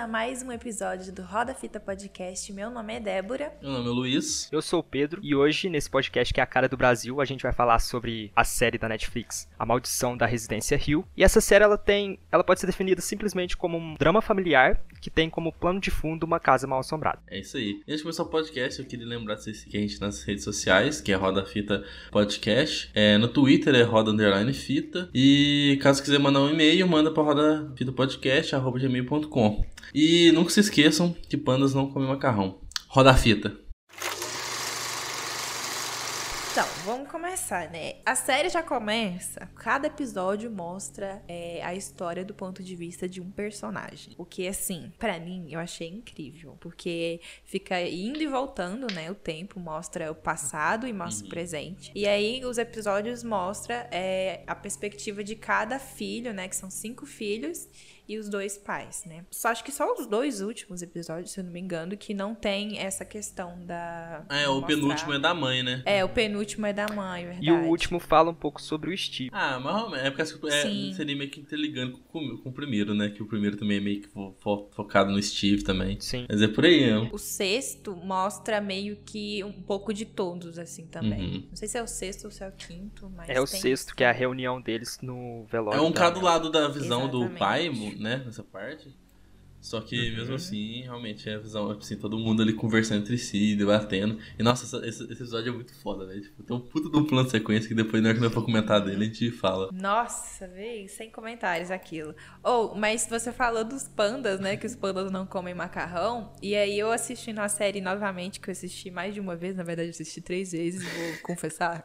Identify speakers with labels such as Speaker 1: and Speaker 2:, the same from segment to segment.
Speaker 1: a mais um episódio do Roda Fita Podcast. Meu nome é Débora.
Speaker 2: Meu nome é Luiz.
Speaker 3: Eu sou o Pedro e hoje, nesse podcast que é a cara do Brasil, a gente vai falar sobre a série da Netflix, A Maldição da Residência Hill. E essa série ela tem, ela pode ser definida simplesmente como um drama familiar que tem como plano de fundo uma casa mal assombrada.
Speaker 2: É isso aí. Antes de começar o podcast, eu queria lembrar de vocês seguirem a gente nas redes sociais, que é Roda Fita Podcast. É, no Twitter é Roda Underline Fita. E caso quiser mandar um e-mail, manda para rodafitapodcast.gmail.com. E nunca se esqueçam que pandas não comem macarrão. Roda a fita.
Speaker 1: Então, vamos começar, né? A série já começa, cada episódio mostra é, a história do ponto de vista de um personagem. O que, assim, para mim, eu achei incrível. Porque fica indo e voltando, né? O tempo mostra o passado e mostra o presente. E aí, os episódios mostram é, a perspectiva de cada filho, né? Que são cinco filhos e os dois pais, né? Só acho que só os dois últimos episódios, se eu não me engano, que não tem essa questão da.
Speaker 2: É, o
Speaker 1: mostrar-
Speaker 2: penúltimo é da mãe, né?
Speaker 1: É, o penúltimo é da mãe, verdade.
Speaker 3: E o último fala um pouco sobre o Steve.
Speaker 2: Ah, mas é porque é, seria meio que interligando com, com o primeiro, né? Que o primeiro também é meio que fo- fo- focado no Steve também.
Speaker 3: Sim.
Speaker 2: Mas é por aí, né?
Speaker 1: O sexto mostra meio que um pouco de todos, assim, também.
Speaker 2: Uhum.
Speaker 1: Não sei se é o sexto ou se é o quinto, mas.
Speaker 3: É o
Speaker 1: tem
Speaker 3: sexto, que é a reunião deles no velório.
Speaker 2: É um cara do lado da visão do
Speaker 1: Exatamente.
Speaker 2: pai, né? Nessa parte. Só que
Speaker 3: Uhum.
Speaker 2: mesmo assim, realmente é a visão, assim, todo mundo ali conversando entre si, debatendo. E nossa, essa- esse, esse episódio é muito foda, velho. Tipo, tem um puta de um plano de sequência que depois, na hora que nós for comentar dele, a gente fala.
Speaker 1: Nossa, véi, sem comentários aquilo. Ou, mas você falou dos pandas, né? Que os pandas não comem macarrão. E aí eu assistindo a série novamente, que eu assisti mais de uma vez, na verdade eu assisti três vezes, vou confessar.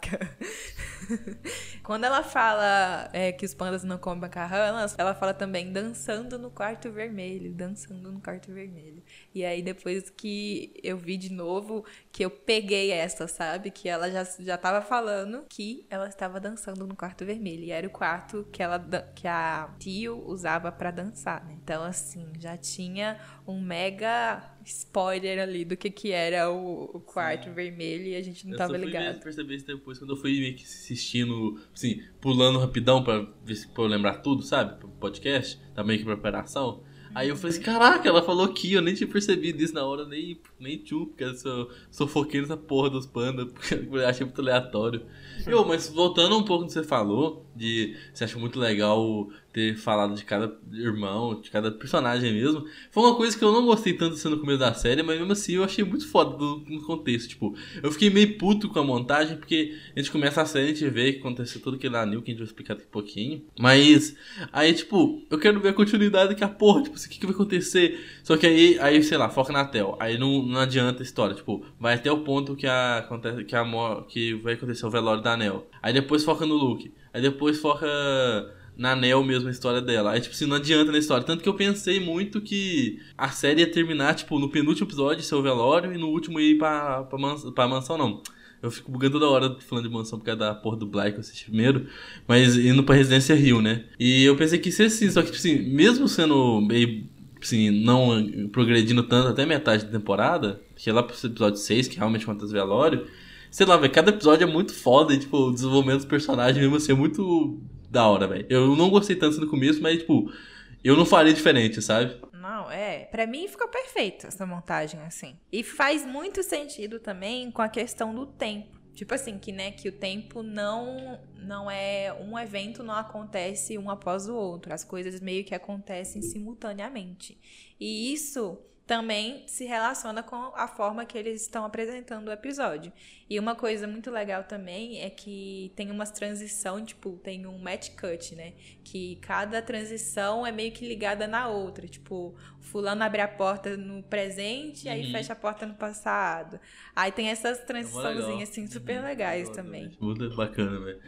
Speaker 1: Quando ela fala é, que os pandas não comem macarrão, ela, ela fala também dançando no quarto vermelho, dançando no quarto vermelho. E aí depois que eu vi de novo, que eu peguei essa, sabe? Que ela já, já tava falando que ela estava dançando no quarto vermelho. E era o quarto que, ela, que a tio usava pra dançar, né? Então, assim, já tinha um mega spoiler ali do que que era o, o quarto vermelho e a gente não
Speaker 2: eu
Speaker 1: tava ligado.
Speaker 2: perceber isso depois, quando eu fui meio que assistindo, assim, pulando rapidão pra ver se pra eu lembrar tudo, sabe? Pro podcast, da meio que preparação. Aí eu falei assim, caraca, ela falou que eu nem tinha percebido isso na hora, nem, nem tchu, porque eu sou, sou foqueiro nessa porra dos pandas, porque eu achei muito aleatório. Eu, mas voltando um pouco no que você falou, de você acha muito legal ter falado de cada irmão, de cada personagem mesmo, foi uma coisa que eu não gostei tanto assim no começo da série, mas mesmo assim eu achei muito foda do, no contexto, tipo, eu fiquei meio puto com a montagem, porque a gente começa a série, a gente vê que aconteceu tudo aquilo lá, que a gente vai explicar daqui a pouquinho, mas aí, tipo, eu quero ver a continuidade daqui a porra, tipo, assim, o que, que vai acontecer? Só que aí, aí, sei lá, foca na Tel, aí não, não adianta a história, tipo, vai até o ponto que a, que a que vai acontecer o velório da Nel, aí depois foca no Luke, aí depois foca na Nel mesmo a história dela. Aí, tipo assim, não adianta na história. Tanto que eu pensei muito que a série ia terminar, tipo, no penúltimo episódio, seu velório, e no último ir pra, pra, pra mansão, não. Eu fico bugando toda hora falando de mansão por causa da porra do Black que eu assisti primeiro. Mas indo pra Residência Rio, né? E eu pensei que ia ser assim, só que, tipo assim, mesmo sendo meio, assim, não progredindo tanto até metade da temporada, que é lá pro episódio 6, que realmente acontece o velório, sei lá, velho, cada episódio é muito foda e, tipo, o desenvolvimento dos personagens mesmo assim é muito da hora, velho. Eu não gostei tanto no começo, mas, tipo, eu não faria diferente, sabe?
Speaker 1: Não, é. Pra mim ficou perfeito essa montagem, assim. E faz muito sentido também com a questão do tempo. Tipo assim, que, né, que o tempo não não é um evento não acontece um após o outro. As coisas meio que acontecem simultaneamente. E isso também se relaciona com a forma que eles estão apresentando o episódio. E uma coisa muito legal também é que tem umas transição, tipo, tem um match cut, né? Que cada transição é meio que ligada na outra. Tipo, fulano abre a porta no presente, aí
Speaker 2: Uhum.
Speaker 1: fecha a porta no passado. Aí tem essas
Speaker 2: legal.
Speaker 1: transiçãozinhas, assim, super
Speaker 2: Uhum.
Speaker 1: legais
Speaker 2: Legal
Speaker 1: também.
Speaker 2: Muito bacana, velho.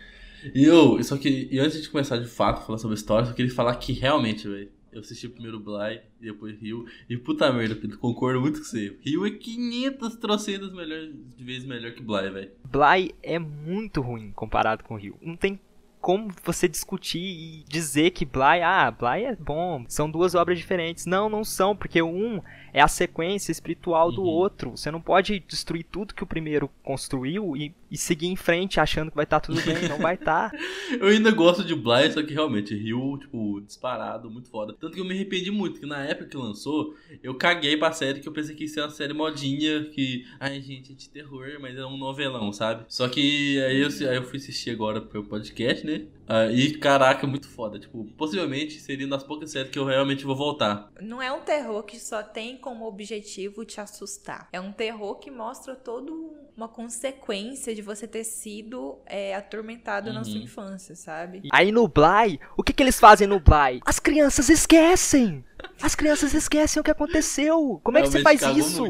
Speaker 2: E eu, só que, e antes de começar de fato falar sobre a história, eu queria falar que realmente, velho, eu assisti primeiro Bly e depois Rio, e puta merda, Pedro, concordo muito com você. Rio é 500 trocentas melhor, de vezes melhor que Bly, velho.
Speaker 3: Bly é muito ruim comparado com o Rio. Não tem como você discutir e dizer que Bly, ah, Bly é bom, são duas obras diferentes. Não, não são, porque um é a sequência espiritual do
Speaker 2: Uhum.
Speaker 3: outro. Você não pode destruir tudo que o primeiro construiu e e seguir em frente achando que vai estar tá tudo bem, não vai estar. Tá.
Speaker 2: eu ainda gosto de Bly, só que realmente Rio, tipo, disparado, muito foda. Tanto que eu me arrependi muito, que na época que lançou, eu caguei pra série que eu pensei que ia ser uma série modinha, que, ai gente, é de terror, mas é um novelão, sabe? Só que aí eu, aí eu fui assistir agora pro podcast, né? Uh, e caraca, muito foda. Tipo, possivelmente seria uma das poucas séries que eu realmente vou voltar.
Speaker 1: Não é um terror que só tem como objetivo te assustar. É um terror que mostra toda uma consequência de você ter sido é, atormentado uhum. na sua uhum. infância, sabe?
Speaker 3: Aí no Bly, o que, que eles fazem no Bly? As crianças esquecem! As crianças esquecem o que aconteceu. Como é que você faz isso?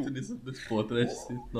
Speaker 2: ponto, né?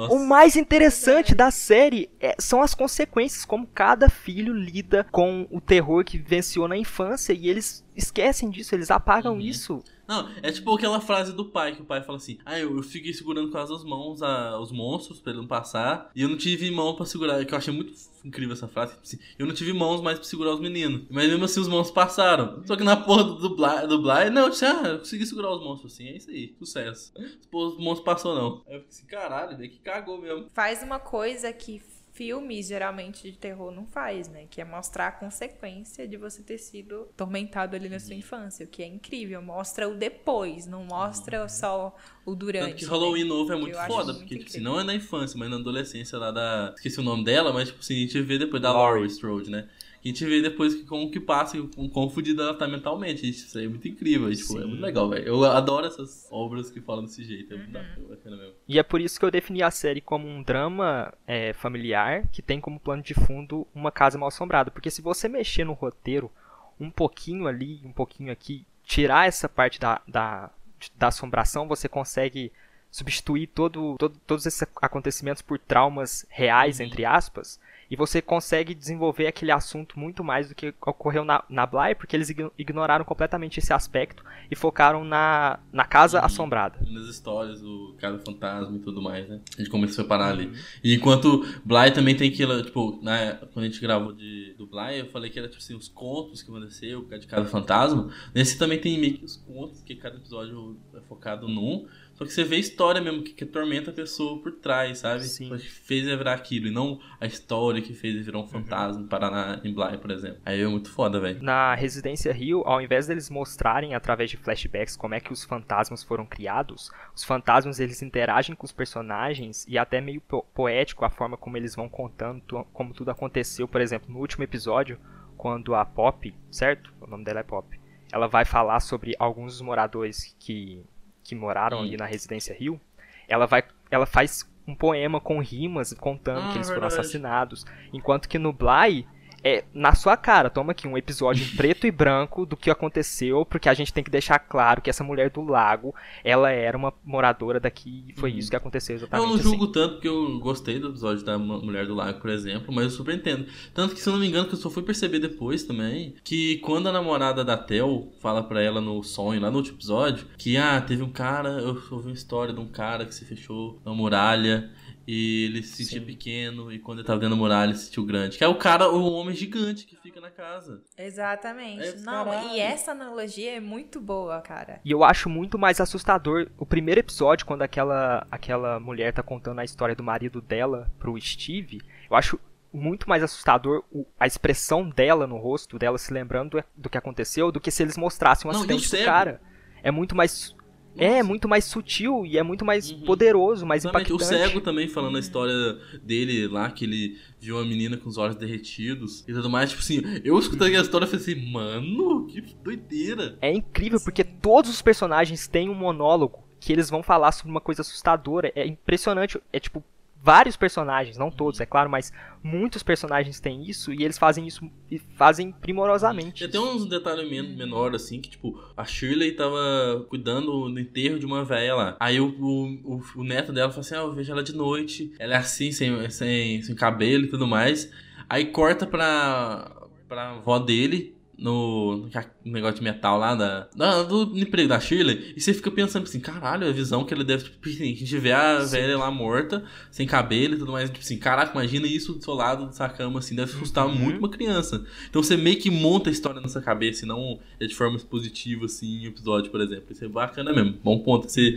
Speaker 3: O mais interessante da série é, são as consequências, como cada filho lida com o terror que venceu na infância e eles esquecem disso, eles apagam uhum. isso.
Speaker 2: Não, é tipo aquela frase do pai, que o pai fala assim: Ah, eu, eu fiquei segurando com as duas mãos a, os monstros pra ele não passar, e eu não tive mão pra segurar. Que eu achei muito incrível essa frase. Tipo assim, eu não tive mãos mais pra segurar os meninos. Mas mesmo assim os monstros passaram. Só que na porra do, do, Bly, do Bly, não, eu disse, ah, eu consegui segurar os monstros assim, é isso aí, sucesso. Os monstros passou não. Aí eu fiquei assim, caralho, velho, que cagou mesmo.
Speaker 1: Faz uma coisa que filmes geralmente de terror não faz, né? Que é mostrar a consequência de você ter sido tormentado ali na sua uhum. infância, o que é incrível. Mostra o depois, não mostra uhum. só o durante. Tanto
Speaker 2: que Halloween né? novo é muito foda, porque tipo, assim, não é na infância, mas na adolescência lá da. Esqueci o nome dela, mas tipo assim, a gente vê depois da Laurie Strode, né? A gente vê depois que, como que passa, com quão fodida ela tá mentalmente. Isso aí é muito incrível, tipo, é muito legal, velho. Eu adoro essas obras que falam desse jeito, é muito uhum. bacana mesmo.
Speaker 3: E é por isso que eu defini a série como um drama é, familiar que tem como plano de fundo uma casa mal assombrada. Porque se você mexer no roteiro um pouquinho ali, um pouquinho aqui, tirar essa parte da, da, da assombração, você consegue substituir todo, todo, todos esses acontecimentos por traumas reais, uhum. entre aspas, e você consegue desenvolver aquele assunto muito mais do que ocorreu na, na Bly, porque eles ignoraram completamente esse aspecto e focaram na, na casa uhum. assombrada.
Speaker 2: Nas histórias, o Casa Fantasma e tudo mais, né? A gente começou a parar uhum. ali. E enquanto Bly também tem aquilo, tipo, na, quando a gente gravou de, do Bly, eu falei que era tipo assim, os contos que aconteceu, de Casa Fantasma. Nesse também tem meio que os contos, que cada episódio é focado num. Só que você vê a história mesmo que, que atormenta a pessoa por trás, sabe? Sim. Que fez ele virar aquilo. E não a história que fez ele virar um uhum. fantasma uhum. Paraná em Bly, por exemplo. Aí é muito foda, velho.
Speaker 3: Na Residência Rio, ao invés deles mostrarem através de flashbacks como é que os fantasmas foram criados, os fantasmas eles interagem com os personagens e até meio po poético a forma como eles vão contando como tudo aconteceu. Por exemplo, no último episódio, quando a Pop, certo? O nome dela é Pop. Ela vai falar sobre alguns dos moradores que que moraram hum. ali na Residência Rio, ela vai, ela faz um poema com rimas contando ah, que eles foram assassinados, enquanto que no Bly é na sua cara. Toma aqui um episódio em preto e branco do que aconteceu, porque a gente tem que deixar claro que essa mulher do lago, ela era uma moradora daqui e foi uhum. isso que aconteceu exatamente.
Speaker 2: Eu não julgo assim. tanto porque eu gostei do episódio da mulher do lago, por exemplo, mas eu super entendo. Tanto que, se eu não me engano, que eu só fui perceber depois também, que quando a namorada da Tel fala pra ela no sonho, lá no último episódio, que ah, teve um cara, eu ouvi uma história de um cara que se fechou na muralha e ele se sentia Sim. pequeno, e quando ele tava dentro da muralha, ele se sentiu grande. Que é o cara, o homem gigante que fica na casa.
Speaker 1: Exatamente. É, Não, e essa analogia é muito boa, cara.
Speaker 3: E eu acho muito mais assustador o primeiro episódio, quando aquela, aquela mulher tá contando a história do marido dela pro Steve. Eu acho muito mais assustador a expressão dela no rosto, dela se lembrando do que aconteceu, do que se eles mostrassem um Não, acidente do cara. É muito mais é, muito mais sutil e é muito mais uhum. poderoso, mais Exatamente. impactante.
Speaker 2: O cego também falando a história dele lá, que ele viu uma menina com os olhos derretidos e tudo mais. Tipo assim, eu escutando a história e falei assim, mano, que doideira.
Speaker 3: É incrível, porque todos os personagens têm um monólogo que eles vão falar sobre uma coisa assustadora. É impressionante. É tipo, vários personagens, não todos, é claro, mas muitos personagens têm isso e eles fazem isso e fazem primorosamente.
Speaker 2: Tem até uns detalhes menor assim, que tipo, a Shirley tava cuidando do enterro de uma velha lá. Aí o, o, o neto dela fala assim: Ah, eu vejo ela de noite, ela é assim, sem, sem, sem cabelo e tudo mais. Aí corta pra, pra avó dele, no, no negócio de metal lá da, da, do emprego da Shirley. E você fica pensando assim, caralho, a visão que ele deve. Tipo, assim, a gente vê a Sim. velha lá morta, sem cabelo e tudo mais. Tipo assim, caraca, imagina isso do seu lado dessa cama, assim, deve assustar uhum. muito uma criança. Então você meio que monta a história na sua cabeça e não é de forma expositiva, assim, em episódio, por exemplo. Isso é bacana mesmo. Bom ponto que você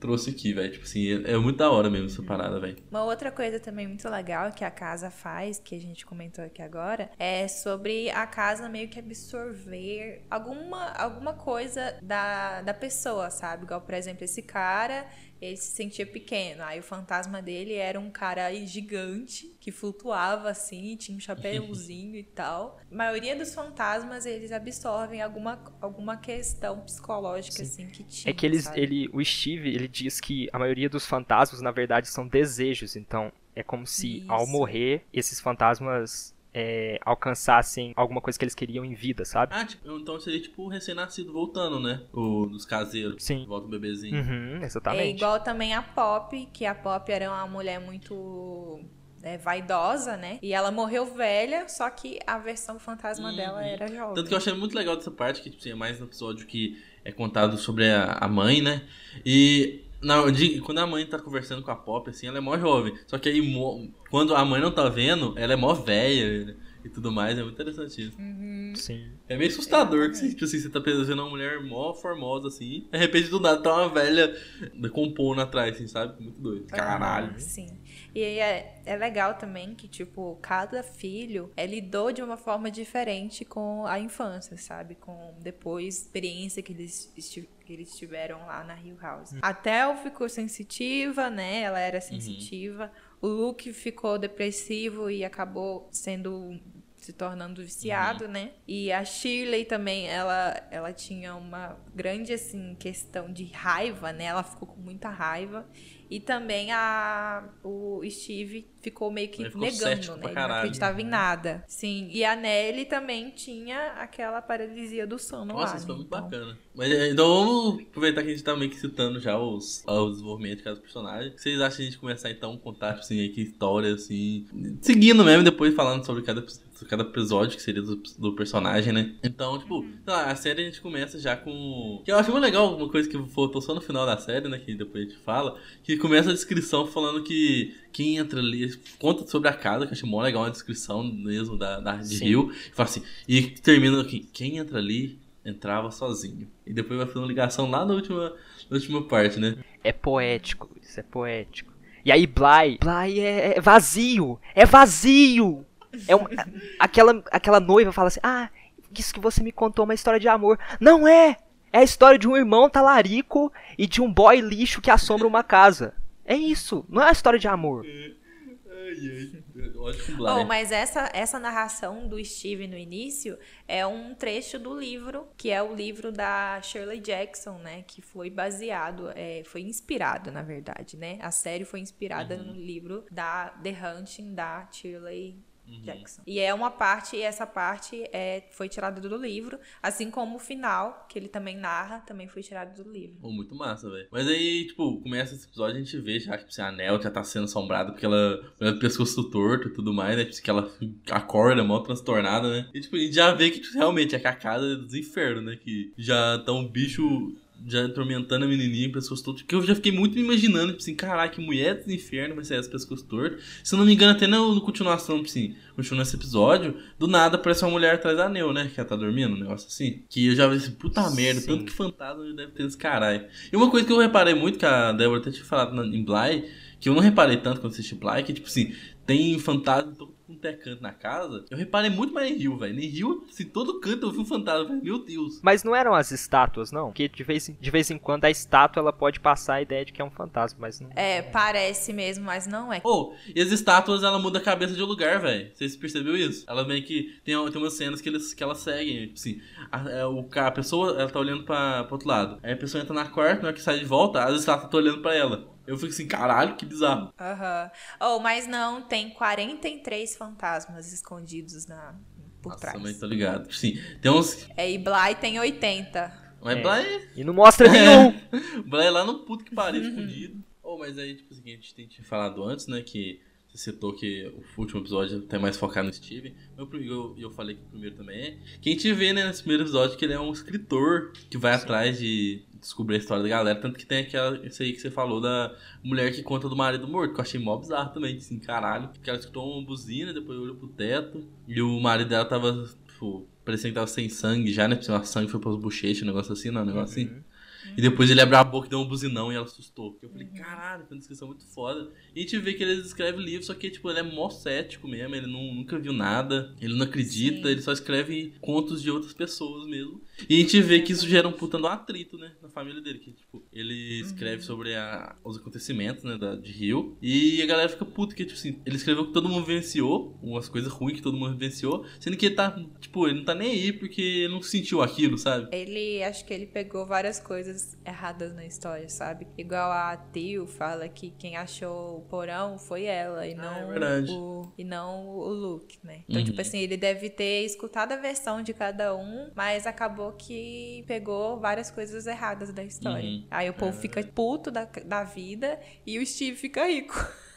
Speaker 2: trouxe aqui, velho. Tipo assim, é, é, muito da hora mesmo essa parada, velho.
Speaker 1: Uma outra coisa também muito legal que a casa faz, que a gente comentou aqui agora, é sobre a casa meio que absorver alguma, alguma coisa da, da pessoa, sabe? Igual, por exemplo, esse cara ele se sentia pequeno. Aí o fantasma dele era um cara gigante que flutuava assim, tinha um chapéuzinho e tal. A maioria dos fantasmas eles absorvem alguma, alguma questão psicológica Sim. assim que tinha.
Speaker 3: É que eles, ele, o Steve ele diz que a maioria dos fantasmas na verdade são desejos. Então é como se Isso. ao morrer esses fantasmas é, alcançassem alguma coisa que eles queriam em vida, sabe?
Speaker 2: Ah, tipo, então seria tipo o recém-nascido voltando, né? O dos caseiros.
Speaker 3: Sim.
Speaker 2: Volta o bebezinho.
Speaker 3: Uhum, exatamente.
Speaker 1: É igual também a Pop, que a Pop era uma mulher muito é, vaidosa, né? E ela morreu velha, só que a versão fantasma uhum. dela era jovem.
Speaker 2: Tanto que eu achei muito legal dessa parte, que tipo, assim, é mais no episódio que é contado sobre a, a mãe, né? E não, de, quando a mãe tá conversando com a Pop, assim, ela é mó jovem. Só que aí, mo, quando a mãe não tá vendo, ela é mó velha e tudo mais. É muito interessante isso.
Speaker 1: Uhum.
Speaker 3: Sim.
Speaker 2: É meio assustador é, que você, tipo assim, você tá pensando uma mulher mó formosa, assim. De repente, do nada, tá uma velha compondo atrás, assim, sabe? Muito doido. Caralho.
Speaker 1: sim. E é, é legal também que, tipo, cada filho é, lidou de uma forma diferente com a infância, sabe? Com depois experiência que eles, que eles tiveram lá na Hill House. Hum. A Tel ficou sensitiva, né? Ela era uhum. sensitiva. Uhum. O Luke ficou depressivo e acabou sendo se tornando viciado, uhum. né? E a Shirley também, ela, ela tinha uma grande assim questão de raiva, né? Ela ficou com muita raiva e também a, o Steve ficou meio que ficou negando, né? Ele não acreditava em nada. Sim. E a Nelly também tinha aquela paralisia do sono
Speaker 2: Nossa,
Speaker 1: lá.
Speaker 2: isso
Speaker 1: foi
Speaker 2: né? muito então... bacana. Mas é, então vamos aproveitar que a gente tá meio que citando já os, os desenvolvimentos de cada personagem. Vocês acham a gente começar então a contar, assim, aqui história, assim. Seguindo mesmo, depois falando sobre cada, cada episódio, que seria do, do personagem, né? Então, tipo, uhum. lá, a série a gente começa já com. Que eu acho muito legal uma coisa que faltou só no final da série, né? Que depois a gente fala. Que começa a descrição falando que quem entra ali, conta sobre a casa, que eu achei mó legal a descrição mesmo da, da de Sim. Rio. E fala assim, e termina aqui, quem entra ali entrava sozinho. E depois vai fazer uma ligação lá na última, na última parte, né?
Speaker 3: É poético, isso é poético. E aí Bly, Bly é, é vazio, é vazio. É uma, aquela, aquela noiva fala assim, ah, isso que você me contou é uma história de amor. Não é! É a história de um irmão talarico e de um boy lixo que assombra uma casa. É isso, não é a história de amor.
Speaker 1: Oh, mas essa, essa narração do Steve no início é um trecho do livro, que é o livro da Shirley Jackson, né? Que foi baseado, é, foi inspirado, na verdade, né? A série foi inspirada uhum. no livro da The Hunting da Shirley Uhum. Jackson. E é uma parte, e essa parte é, foi tirada do livro, assim como o final, que ele também narra, também foi tirado do livro.
Speaker 2: Pô, muito massa, velho. Mas aí, tipo, começa esse episódio, a gente vê já que tipo, a Nel já tá sendo assombrada porque ela tem pescoço torto e tudo mais, né? Tipo, que ela acorda mal transtornada, né? E tipo, a gente já vê que tipo, realmente é que a casa é dos infernos, né? Que já tá um bicho já atormentando a menininha, pescoço torto. Que eu já fiquei muito me imaginando, tipo assim, caraca, que mulher do inferno vai ser essa pescoço torto. Se eu não me engano, até na, continuação, tipo assim, continuando esse episódio, do nada aparece uma mulher atrás da Neu, né? Que ela tá dormindo, um negócio assim. Que eu já vi assim, puta merda, Sim. tanto que fantasma deve ter esse caralho. E uma coisa que eu reparei muito, que a Débora até tinha falado em Bly, que eu não reparei tanto quando assisti Bly, que, tipo assim, tem fantasma um é canto na casa, eu reparei muito mais em Rio, velho. Em Rio, se todo canto eu vi um fantasma, meu Deus.
Speaker 3: Mas não eram as estátuas, não? Porque de vez, em, de vez em quando a estátua ela pode passar a ideia de que é um fantasma, mas não.
Speaker 1: É, parece mesmo, mas não é.
Speaker 2: Oh, e as estátuas ela muda a cabeça de lugar, velho. Vocês percebeu isso? Ela meio que tem, tem umas cenas que, eles, que ela seguem. Tipo assim, a, é, o, a pessoa ela tá olhando pra, pro outro lado. Aí a pessoa entra na quarta, na hora que sai de volta, as estátuas estão olhando pra ela. Eu fico assim, caralho, que bizarro.
Speaker 1: Aham. Uhum. Oh, mas não, tem 43 fantasmas escondidos na, por
Speaker 2: Nossa,
Speaker 1: trás.
Speaker 2: Também tô ligado. Sim, tem uns.
Speaker 1: É, e Bly tem 80.
Speaker 2: Mas é. Bly.
Speaker 3: E não mostra nenhum.
Speaker 2: Bly é lá no puto que pariu escondido. Oh, mas aí, tipo assim, a gente tem falado antes, né, que citou que o último episódio tá mais focado no Steve. Eu, eu, eu falei que o primeiro também é. Que a gente vê, né, nesse primeiro episódio, que ele é um escritor que vai Sim. atrás de descobrir a história da galera. Tanto que tem aquela, isso aí que você falou da mulher que conta do marido morto, que eu achei mó bizarro também, assim, caralho. Que ela escutou uma buzina, depois olhou pro teto, e o marido dela tava, tipo, parecendo que tava sem sangue já, né? Porque o sangue foi pros bochechas, um negócio assim, não, um negócio uhum. assim. E depois ele abriu a boca e deu um buzinão e ela assustou. Eu falei, uhum. caralho, foi uma descrição muito foda. E a gente vê que ele escreve livro, só que, tipo, ele é mó cético mesmo, ele não, nunca viu nada, ele não acredita, Sim. ele só escreve contos de outras pessoas mesmo. E a gente vê que isso gera um puta atrito, né, na família dele, que, tipo, ele escreve uhum. sobre a, os acontecimentos, né, da, de Rio, e a galera fica puta, que, tipo assim, ele escreveu que todo mundo venciou, umas coisas ruins que todo mundo venciou, sendo que ele tá, tipo, ele não tá nem aí porque ele não sentiu aquilo, sabe?
Speaker 1: Ele, acho que ele pegou várias coisas erradas na história, sabe? Igual a Tio fala que quem achou o porão foi ela e não,
Speaker 2: ah, é
Speaker 1: o, e não o Luke, né? Então, tipo uhum. tipo assim, ele deve ter escutado a versão de cada um, mas acabou que pegou várias coisas erradas da história. Uhum. Aí o povo é. fica puto da, da vida e o Steve fica rico.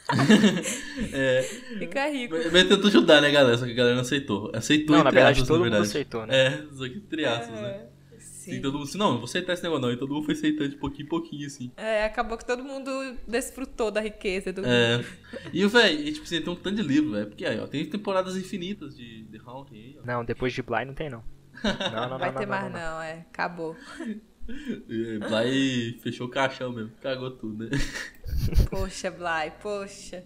Speaker 2: é.
Speaker 1: Fica rico.
Speaker 2: Mas, mas tentou ajudar, né, galera? Só que a galera não aceitou. Aceitou
Speaker 3: não, na verdade,
Speaker 2: aspas,
Speaker 3: todo
Speaker 2: na verdade.
Speaker 3: mundo aceitou, né?
Speaker 2: É, só que entre aspas, é. né? Sim. E todo mundo disse, não, não vou aceitar esse negócio não. E todo mundo foi aceitando de pouquinho em pouquinho, assim.
Speaker 1: É, acabou que todo mundo desfrutou da riqueza do
Speaker 2: É. E, velho, tipo assim, tem um tanto de livro, velho. Porque aí, ó, tem temporadas infinitas de The Haunting aí, ó.
Speaker 3: Não, depois de Bly não tem, não.
Speaker 1: Não, não, Vai não, ter não, mais, não, não, é. Acabou.
Speaker 2: Bly fechou o caixão mesmo. Cagou tudo, né?
Speaker 1: Poxa, Bly, poxa.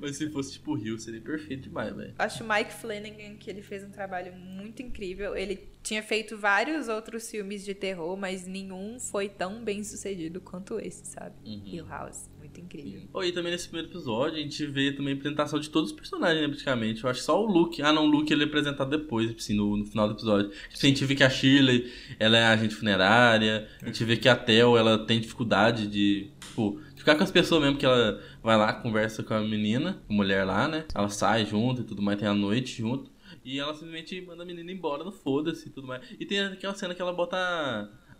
Speaker 2: Mas se fosse tipo o Rio, seria perfeito demais, velho.
Speaker 1: Acho o Mike Flanagan que ele fez um trabalho muito incrível. Ele tinha feito vários outros filmes de terror, mas nenhum foi tão bem sucedido quanto esse, sabe? Uhum. Hill House. Muito incrível.
Speaker 2: Oh, e também nesse primeiro episódio a gente vê também a apresentação de todos os personagens, né, praticamente. Eu acho só o Luke. Ah, não, o Luke ele é apresentado depois, assim, no, no final do episódio. A gente vê que a Shirley, ela é agente funerária. A gente vê que a Tel, ela tem dificuldade de, tipo, ficar com as pessoas mesmo, que ela vai lá, conversa com a menina, a mulher lá, né? Ela sai junto e tudo mais, tem a noite junto. E ela simplesmente manda a menina embora no foda-se e tudo mais. E tem aquela cena que ela bota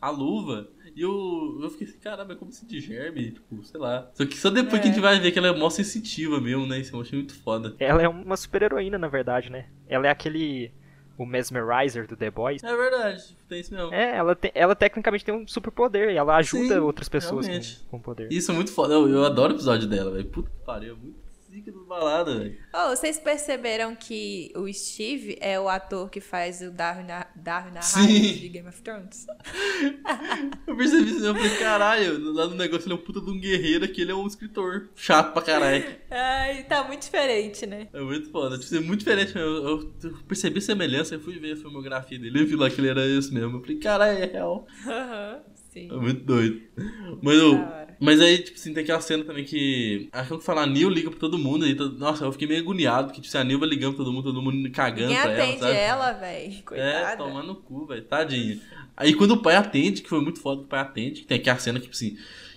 Speaker 2: a luva e eu, eu fiquei assim, caramba, é como se de germe, tipo, sei lá. Só que só depois é. que a gente vai ver que ela é mó sensitiva mesmo, né? Isso eu achei muito foda.
Speaker 3: Ela é uma super heroína, na verdade, né? Ela é aquele o Mesmerizer do The Boys.
Speaker 2: É verdade, tem isso mesmo.
Speaker 3: É, ela, te, ela tecnicamente tem um super poder e ela ajuda Sim, outras pessoas com, com poder.
Speaker 2: Isso é muito foda. Eu, eu adoro o episódio dela, velho. Puta que pariu, é muito zica das baladas, velho.
Speaker 1: Oh, vocês perceberam que o Steve é o ator que faz o Darwin, Darwin de Game of Thrones?
Speaker 2: eu percebi isso, eu falei, caralho, lá no negócio ele é um puta de um guerreiro aqui, ele é um escritor chato pra caralho.
Speaker 1: Ai, tá muito diferente, né?
Speaker 2: É muito foda, tipo, é muito diferente. Eu, eu, eu percebi semelhança, eu fui ver a filmografia dele, eu vi lá que ele era isso mesmo. Eu falei, caralho, é real.
Speaker 1: Aham, sim. É
Speaker 2: muito doido. Mas eu... Mas aí, tipo assim, tem aquela cena também que. Acho que eu falar, a Neil liga pra todo mundo. Todo... Nossa, eu fiquei meio agoniado, porque, tipo assim, a Neil vai ligando pra todo mundo, todo mundo cagando
Speaker 1: Ninguém
Speaker 2: pra ela.
Speaker 1: atende ela, velho. Coitada.
Speaker 2: É, tomando no cu, velho. Tadinha. Aí quando o pai atende, que foi muito foda que o pai atende, que tem aqui a cena que, tipo assim,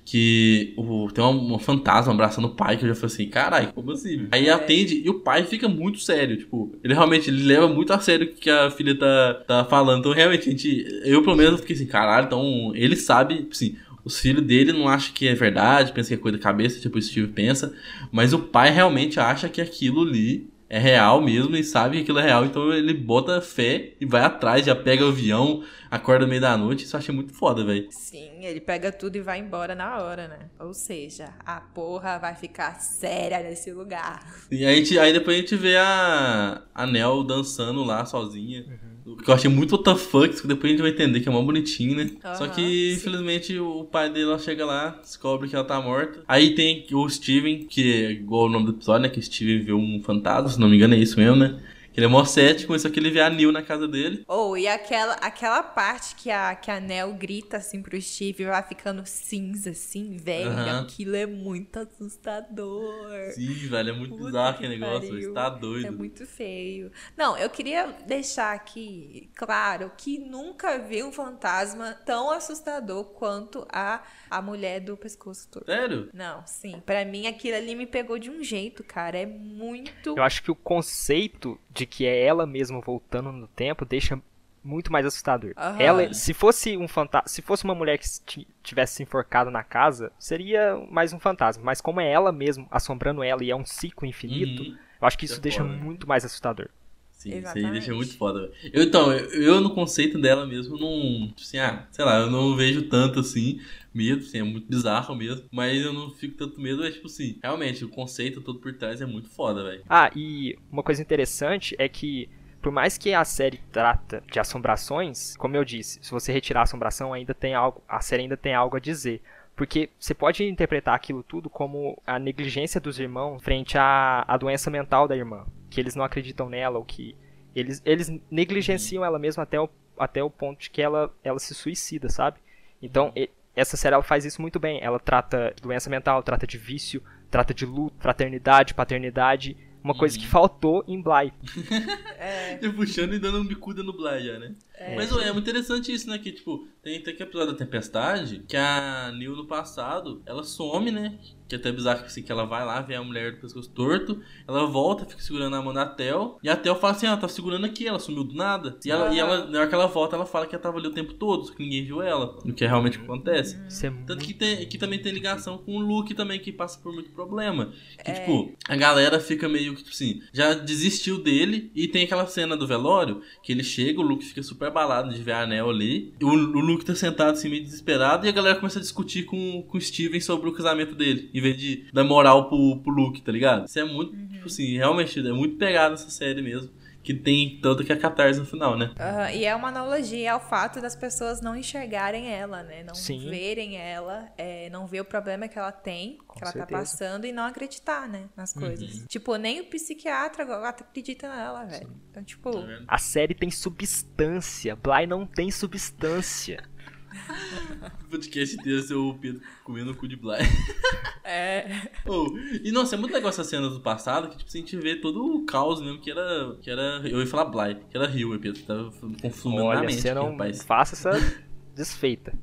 Speaker 2: que o, tem uma, uma, fantasma abraçando o pai, que eu já falei assim, caralho, como assim? Aí é. atende e o pai fica muito sério, tipo, ele realmente ele leva muito a sério o que a filha tá, tá falando. Então, realmente, a gente, eu pelo menos fiquei assim, caralho, então ele sabe, tipo assim, os filhos dele não acham que é verdade, pensa que é coisa da cabeça, tipo o Steve pensa. Mas o pai realmente acha que aquilo ali é real mesmo e sabe que aquilo é real. Então ele bota fé e vai atrás, já pega o avião, acorda no meio da noite. Isso eu achei muito foda, velho.
Speaker 1: Sim, ele pega tudo e vai embora na hora, né? Ou seja, a porra vai ficar séria nesse lugar.
Speaker 2: E aí, aí depois a gente vê a, a Nel dançando lá sozinha. Uhum. Que eu achei muito WTF, que depois a gente vai entender que é mó bonitinho, né? Uhum, Só que, sim. infelizmente, o pai dela chega lá, descobre que ela tá morta. Aí tem o Steven, que é igual o nome do episódio, né? Que Steven viu um fantasma, se não me engano é isso mesmo, né? Ele é mó cético, só que ele vê a Neil na casa dele.
Speaker 1: Oh, e aquela, aquela parte que a, que a Nell grita assim pro Steve vai ficando cinza, assim, velho. Uhum. Aquilo é muito assustador.
Speaker 2: Sim, velho, é muito Puta bizarro aquele negócio. Você tá doido.
Speaker 1: É muito feio. Não, eu queria deixar aqui claro que nunca vi um fantasma tão assustador quanto a, a mulher do pescoço torto.
Speaker 2: Sério?
Speaker 1: Não, sim. Para mim aquilo ali me pegou de um jeito, cara. É muito.
Speaker 3: Eu acho que o conceito de que é ela mesma voltando no tempo deixa muito mais assustador.
Speaker 1: Aham.
Speaker 3: Ela, se fosse um fantasma, se fosse uma mulher que ti- tivesse se enforcado na casa, seria mais um fantasma. Mas como é ela mesmo assombrando ela e é um ciclo infinito,
Speaker 2: Uhum.
Speaker 3: eu acho que isso
Speaker 2: É
Speaker 3: deixa
Speaker 2: foda.
Speaker 3: muito mais assustador.
Speaker 2: Sim, isso aí
Speaker 1: Exatamente.
Speaker 2: deixa muito foda. Eu, então, eu, eu no conceito dela mesmo não. tipo Assim, ah, sei lá, eu não vejo tanto assim, medo, assim, é muito bizarro mesmo. Mas eu não fico tanto medo, é tipo assim, realmente, o conceito todo por trás é muito foda, velho.
Speaker 3: Ah, e uma coisa interessante é que por mais que a série trata de assombrações, como eu disse, se você retirar a assombração, ainda tem algo, a série ainda tem algo a dizer. Porque você pode interpretar aquilo tudo como a negligência dos irmãos frente à, à doença mental da irmã. Que eles não acreditam nela, ou que eles, eles negligenciam ela mesma até o, até o ponto de que ela, ela se suicida, sabe? Então, essa série ela faz isso muito bem. Ela trata de doença mental, trata de vício, trata de luto, fraternidade, paternidade. Uma coisa que faltou em Bly.
Speaker 1: É,
Speaker 2: Eu puxando e dando um bicuda no Bly já, né? Mas ó, é muito interessante isso, né? Que, tipo, tem, tem aquele episódio da Tempestade que a Neil no passado, ela some, né? Que é até bizarro assim, que ela vai lá, vê a mulher do pescoço torto, ela volta, fica segurando a mão da Tel, e a Tel fala assim, ah, tá segurando aqui, ela sumiu do nada. E ela, e ela, na hora que ela volta, ela fala que ela tava ali o tempo todo, só que ninguém viu ela. O que é realmente acontece.
Speaker 3: Isso é
Speaker 2: Tanto que, tem, que também tem ligação com o Luke também, que passa por muito problema. Que, tipo, a galera fica meio que, tipo assim, já desistiu dele. E tem aquela cena do velório, que ele chega, o Luke fica super abalado de ver a Anel ali. E o, o Luke tá sentado assim, meio desesperado. E a galera começa a discutir com, com o Steven sobre o casamento dele. Em vez de dar moral pro, pro Luke, tá ligado? Isso é muito, tipo assim, realmente, é muito pegado essa série mesmo. Que tem tanto que a catarse no final, né?
Speaker 1: aham, e é uma analogia ao fato das pessoas não enxergarem ela, né? Não
Speaker 3: Sim.
Speaker 1: verem ela, é, não ver o problema que ela tem, que ela
Speaker 3: certeza.
Speaker 1: tá passando e não acreditar, né? Nas coisas. Tipo, nem o psiquiatra agora acredita nela, velho. Então, tipo,
Speaker 2: Tá?
Speaker 3: A série tem substância. Bly não tem substância.
Speaker 2: O podcast inteiro ser o Pedro comendo o cu de Bly.
Speaker 1: é.
Speaker 2: Oh, e nossa, é muito legal essa cena do passado, que tipo, a gente vê todo o caos mesmo, que era. Que era eu ia falar Bly, que era Rio, Pedro. Tava confundindo na
Speaker 3: Olha,
Speaker 2: mente,
Speaker 3: você
Speaker 2: aqui,
Speaker 3: não
Speaker 2: rapaz.
Speaker 3: faça essa desfeita.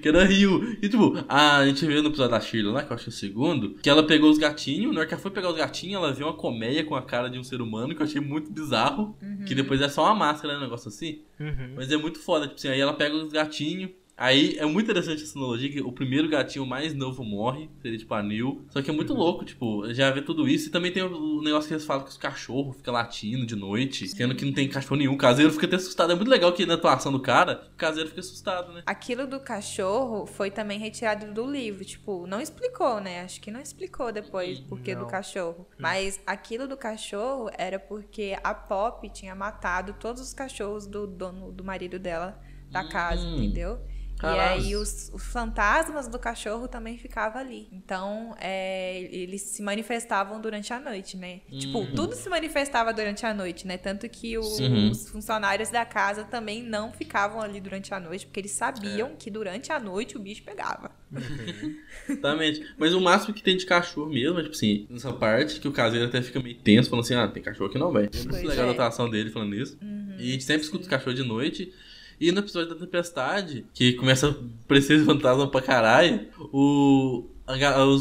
Speaker 2: Que era Rio. E tipo, a gente vê no episódio da Shirley lá, que eu acho que é o segundo, que ela pegou os gatinhos, na hora que ela foi pegar os gatinhos, ela viu uma colmeia com a cara de um ser humano, que eu achei muito bizarro. Que depois é só uma máscara, né? Um negócio assim.
Speaker 3: Uhum.
Speaker 2: Mas é muito foda, tipo assim, aí ela pega os gatinhos. Aí é muito interessante essa analogia que o primeiro gatinho mais novo morre, seria tipo a Neil. Só que é muito louco, tipo, já vê tudo isso. E também tem o o negócio que eles falam que os cachorros ficam latindo de noite, sendo que não tem cachorro nenhum. O caseiro fica até assustado. É muito legal que na atuação do cara, o caseiro fica assustado, né?
Speaker 1: Aquilo do cachorro foi também retirado do livro. Tipo, não explicou, né? Acho que não explicou depois por que do cachorro. Mas aquilo do cachorro era porque a Pop tinha matado todos os cachorros do dono, do marido dela da casa,
Speaker 2: Hum.
Speaker 1: entendeu?
Speaker 2: Caralho.
Speaker 1: E aí os, os fantasmas do cachorro também ficavam ali. Então, é, eles se manifestavam durante a noite, né? Tipo,
Speaker 2: Uhum.
Speaker 1: tudo se manifestava durante a noite, né? Tanto que o-
Speaker 2: Uhum.
Speaker 1: os funcionários da casa também não ficavam ali durante a noite, porque eles sabiam que durante a noite o bicho pegava.
Speaker 2: Exatamente. Mas o máximo que tem de cachorro mesmo é, tipo assim, nessa parte que o caseiro até fica meio tenso, falando assim, ah, tem cachorro aqui não, velho. É muito legal
Speaker 1: é.
Speaker 2: a atuação dele falando isso. e a gente sempre escuta os cachorros de noite. E no episódio da Tempestade, que começa a parecer fantasma pra caralho, o.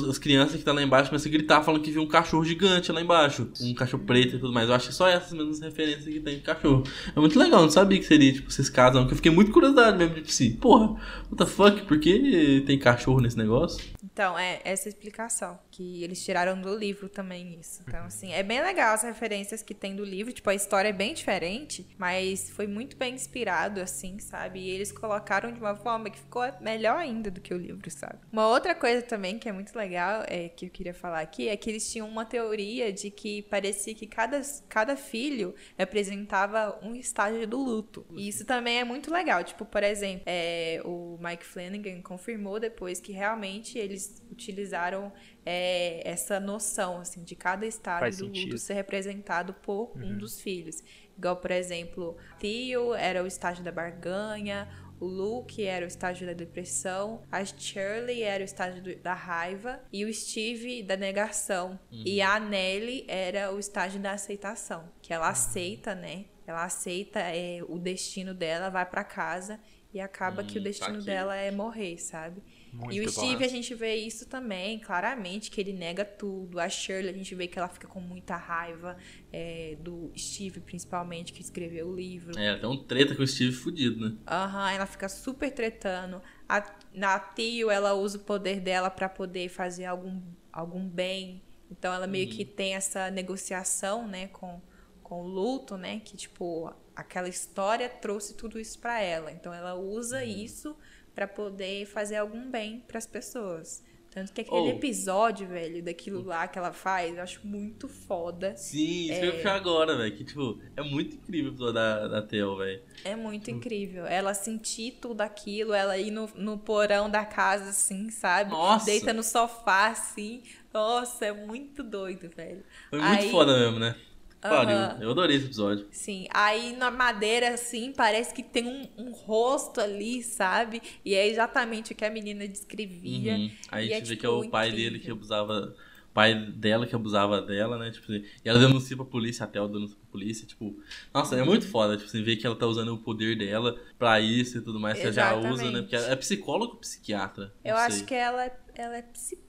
Speaker 2: as crianças que tá lá embaixo começam a gritar falando que viu um cachorro gigante lá embaixo. Um cachorro preto e tudo mais. Eu acho que só essas mesmas referências que tem de cachorro. É muito legal, não sabia que seria, tipo, esses casam. Que eu fiquei muito curiosidade mesmo, tipo assim, porra, what the fuck, por que tem cachorro nesse negócio?
Speaker 1: Então, é essa explicação. Que eles tiraram do livro também isso. Então, assim, é bem legal as referências que tem do livro. Tipo, a história é bem diferente, mas foi muito bem inspirado, assim, sabe? E eles colocaram de uma forma que ficou melhor ainda do que o livro, sabe? Uma outra coisa também que é muito legal, é, que eu queria falar aqui, é que eles tinham uma teoria de que parecia que cada, cada filho representava um estágio do luto. E isso também é muito legal. Tipo, por exemplo, é, o Mike Flanagan confirmou depois que realmente eles utilizaram é, essa noção, assim, de cada
Speaker 3: Faz
Speaker 1: estágio do luto ser representado por um dos filhos. Igual, por exemplo, Theo era o estágio da barganha, o Luke era o estágio da depressão, a Shirley era o estágio do- da raiva e o Steve da negação. E a Nelly era o estágio da aceitação, que ela aceita, né? Ela aceita é, o destino dela, vai pra casa e acaba
Speaker 2: Hum,
Speaker 1: que o destino
Speaker 2: saquei.
Speaker 1: dela é morrer, sabe?
Speaker 3: Muito
Speaker 1: e o
Speaker 3: bom.
Speaker 1: Steve, a gente vê isso também, claramente, que ele nega tudo. A Shirley, a gente vê que ela fica com muita raiva é, do Steve, principalmente, que escreveu o livro.
Speaker 2: É, tem um treta com o Steve fudido, né?
Speaker 1: Aham, ela fica super tretando. A, na Tio, ela usa o poder dela pra poder fazer algum, algum bem. Então ela meio que tem essa negociação, né, com, com o luto, né? Que, tipo, aquela história trouxe tudo isso pra ela. Então ela usa isso pra poder fazer algum bem pras pessoas. Tanto que aquele
Speaker 2: Oh.
Speaker 1: episódio, velho, daquilo lá que ela faz, eu acho muito foda.
Speaker 2: Sim, isso
Speaker 1: É.
Speaker 2: que eu ia puxar agora, velho. Que, tipo, é muito incrível o episódio da, da Theo, velho.
Speaker 1: É muito incrível. Ela sentir tudo aquilo, ela ir no, no porão da casa, assim, sabe?
Speaker 2: Nossa!
Speaker 1: Deita no sofá, assim. Nossa, é muito doido, velho.
Speaker 2: Foi muito
Speaker 1: Aí-
Speaker 2: foda mesmo, né? Pariu. Eu adorei esse episódio.
Speaker 1: Sim, aí na madeira, assim, parece que tem um, um rosto ali, sabe? E é exatamente o que a menina descrevia.
Speaker 2: Uhum. Aí a
Speaker 1: é,
Speaker 2: gente vê
Speaker 1: tipo,
Speaker 2: que é o pai
Speaker 1: incrível.
Speaker 2: dele que abusava. O pai dela que abusava dela, né? Tipo assim, e ela denuncia pra polícia, até ela denuncia pra polícia, tipo. Nossa, é muito foda, tipo, você vê que ela tá usando o poder dela pra isso e tudo mais, que ela já usa, né?
Speaker 1: Exatamente.
Speaker 2: Porque ela é psicóloga ou psiquiatra?
Speaker 1: Eu
Speaker 2: Não
Speaker 1: acho
Speaker 2: sei.
Speaker 1: que ela, é- ela é psicóloga,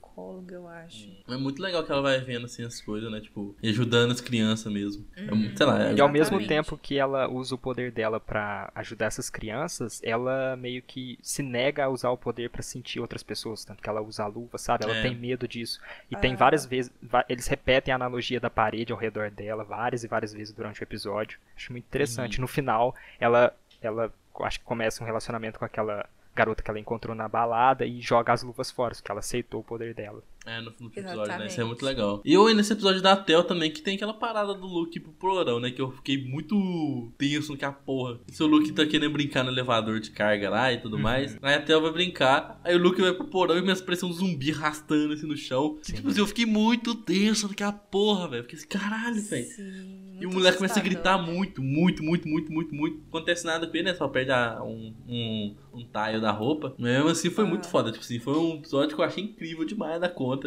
Speaker 1: eu acho.
Speaker 2: É muito legal que ela vai vendo assim as coisas, né? Tipo, e ajudando as crianças mesmo. É
Speaker 1: Uhum.
Speaker 2: muito, sei lá, é,
Speaker 3: E ao mesmo tempo que ela usa o poder dela pra ajudar essas crianças, ela meio que se nega a usar o poder pra sentir outras pessoas, tanto que ela usa a luva, sabe? Ela
Speaker 2: É.
Speaker 3: tem medo disso. E tem
Speaker 1: Ah.
Speaker 3: várias vezes, eles repetem a analogia da parede ao redor dela várias e várias vezes durante o episódio. Acho muito interessante. No final, ela ela acho que começa um relacionamento com aquela garota que ela encontrou na balada e joga as luvas fora, porque ela aceitou o poder dela.
Speaker 2: É, no, no episódio, né? Isso é
Speaker 1: Exatamente.
Speaker 2: muito legal. E eu nesse episódio da Tel também, que tem aquela parada do Luke pro porão, né? Que eu fiquei muito tenso que a porra. Se o Luke tá querendo brincar no elevador de carga lá e tudo mais, aí a Tel vai brincar, aí o Luke vai pro porão e começa a parecer um zumbi arrastando assim no chão. Tipo assim, eu fiquei muito tenso que a porra, velho. Fiquei assim, caralho, velho.
Speaker 1: Sim.
Speaker 2: E o
Speaker 1: muito
Speaker 2: moleque começa a gritar muito, muito, muito, muito, muito, muito. Não acontece nada com ele, né? Só perde a- um, um, um taio da roupa. Mas mesmo assim foi muito
Speaker 1: Ah.
Speaker 2: foda. Tipo assim, foi um episódio que eu achei incrível demais da conta.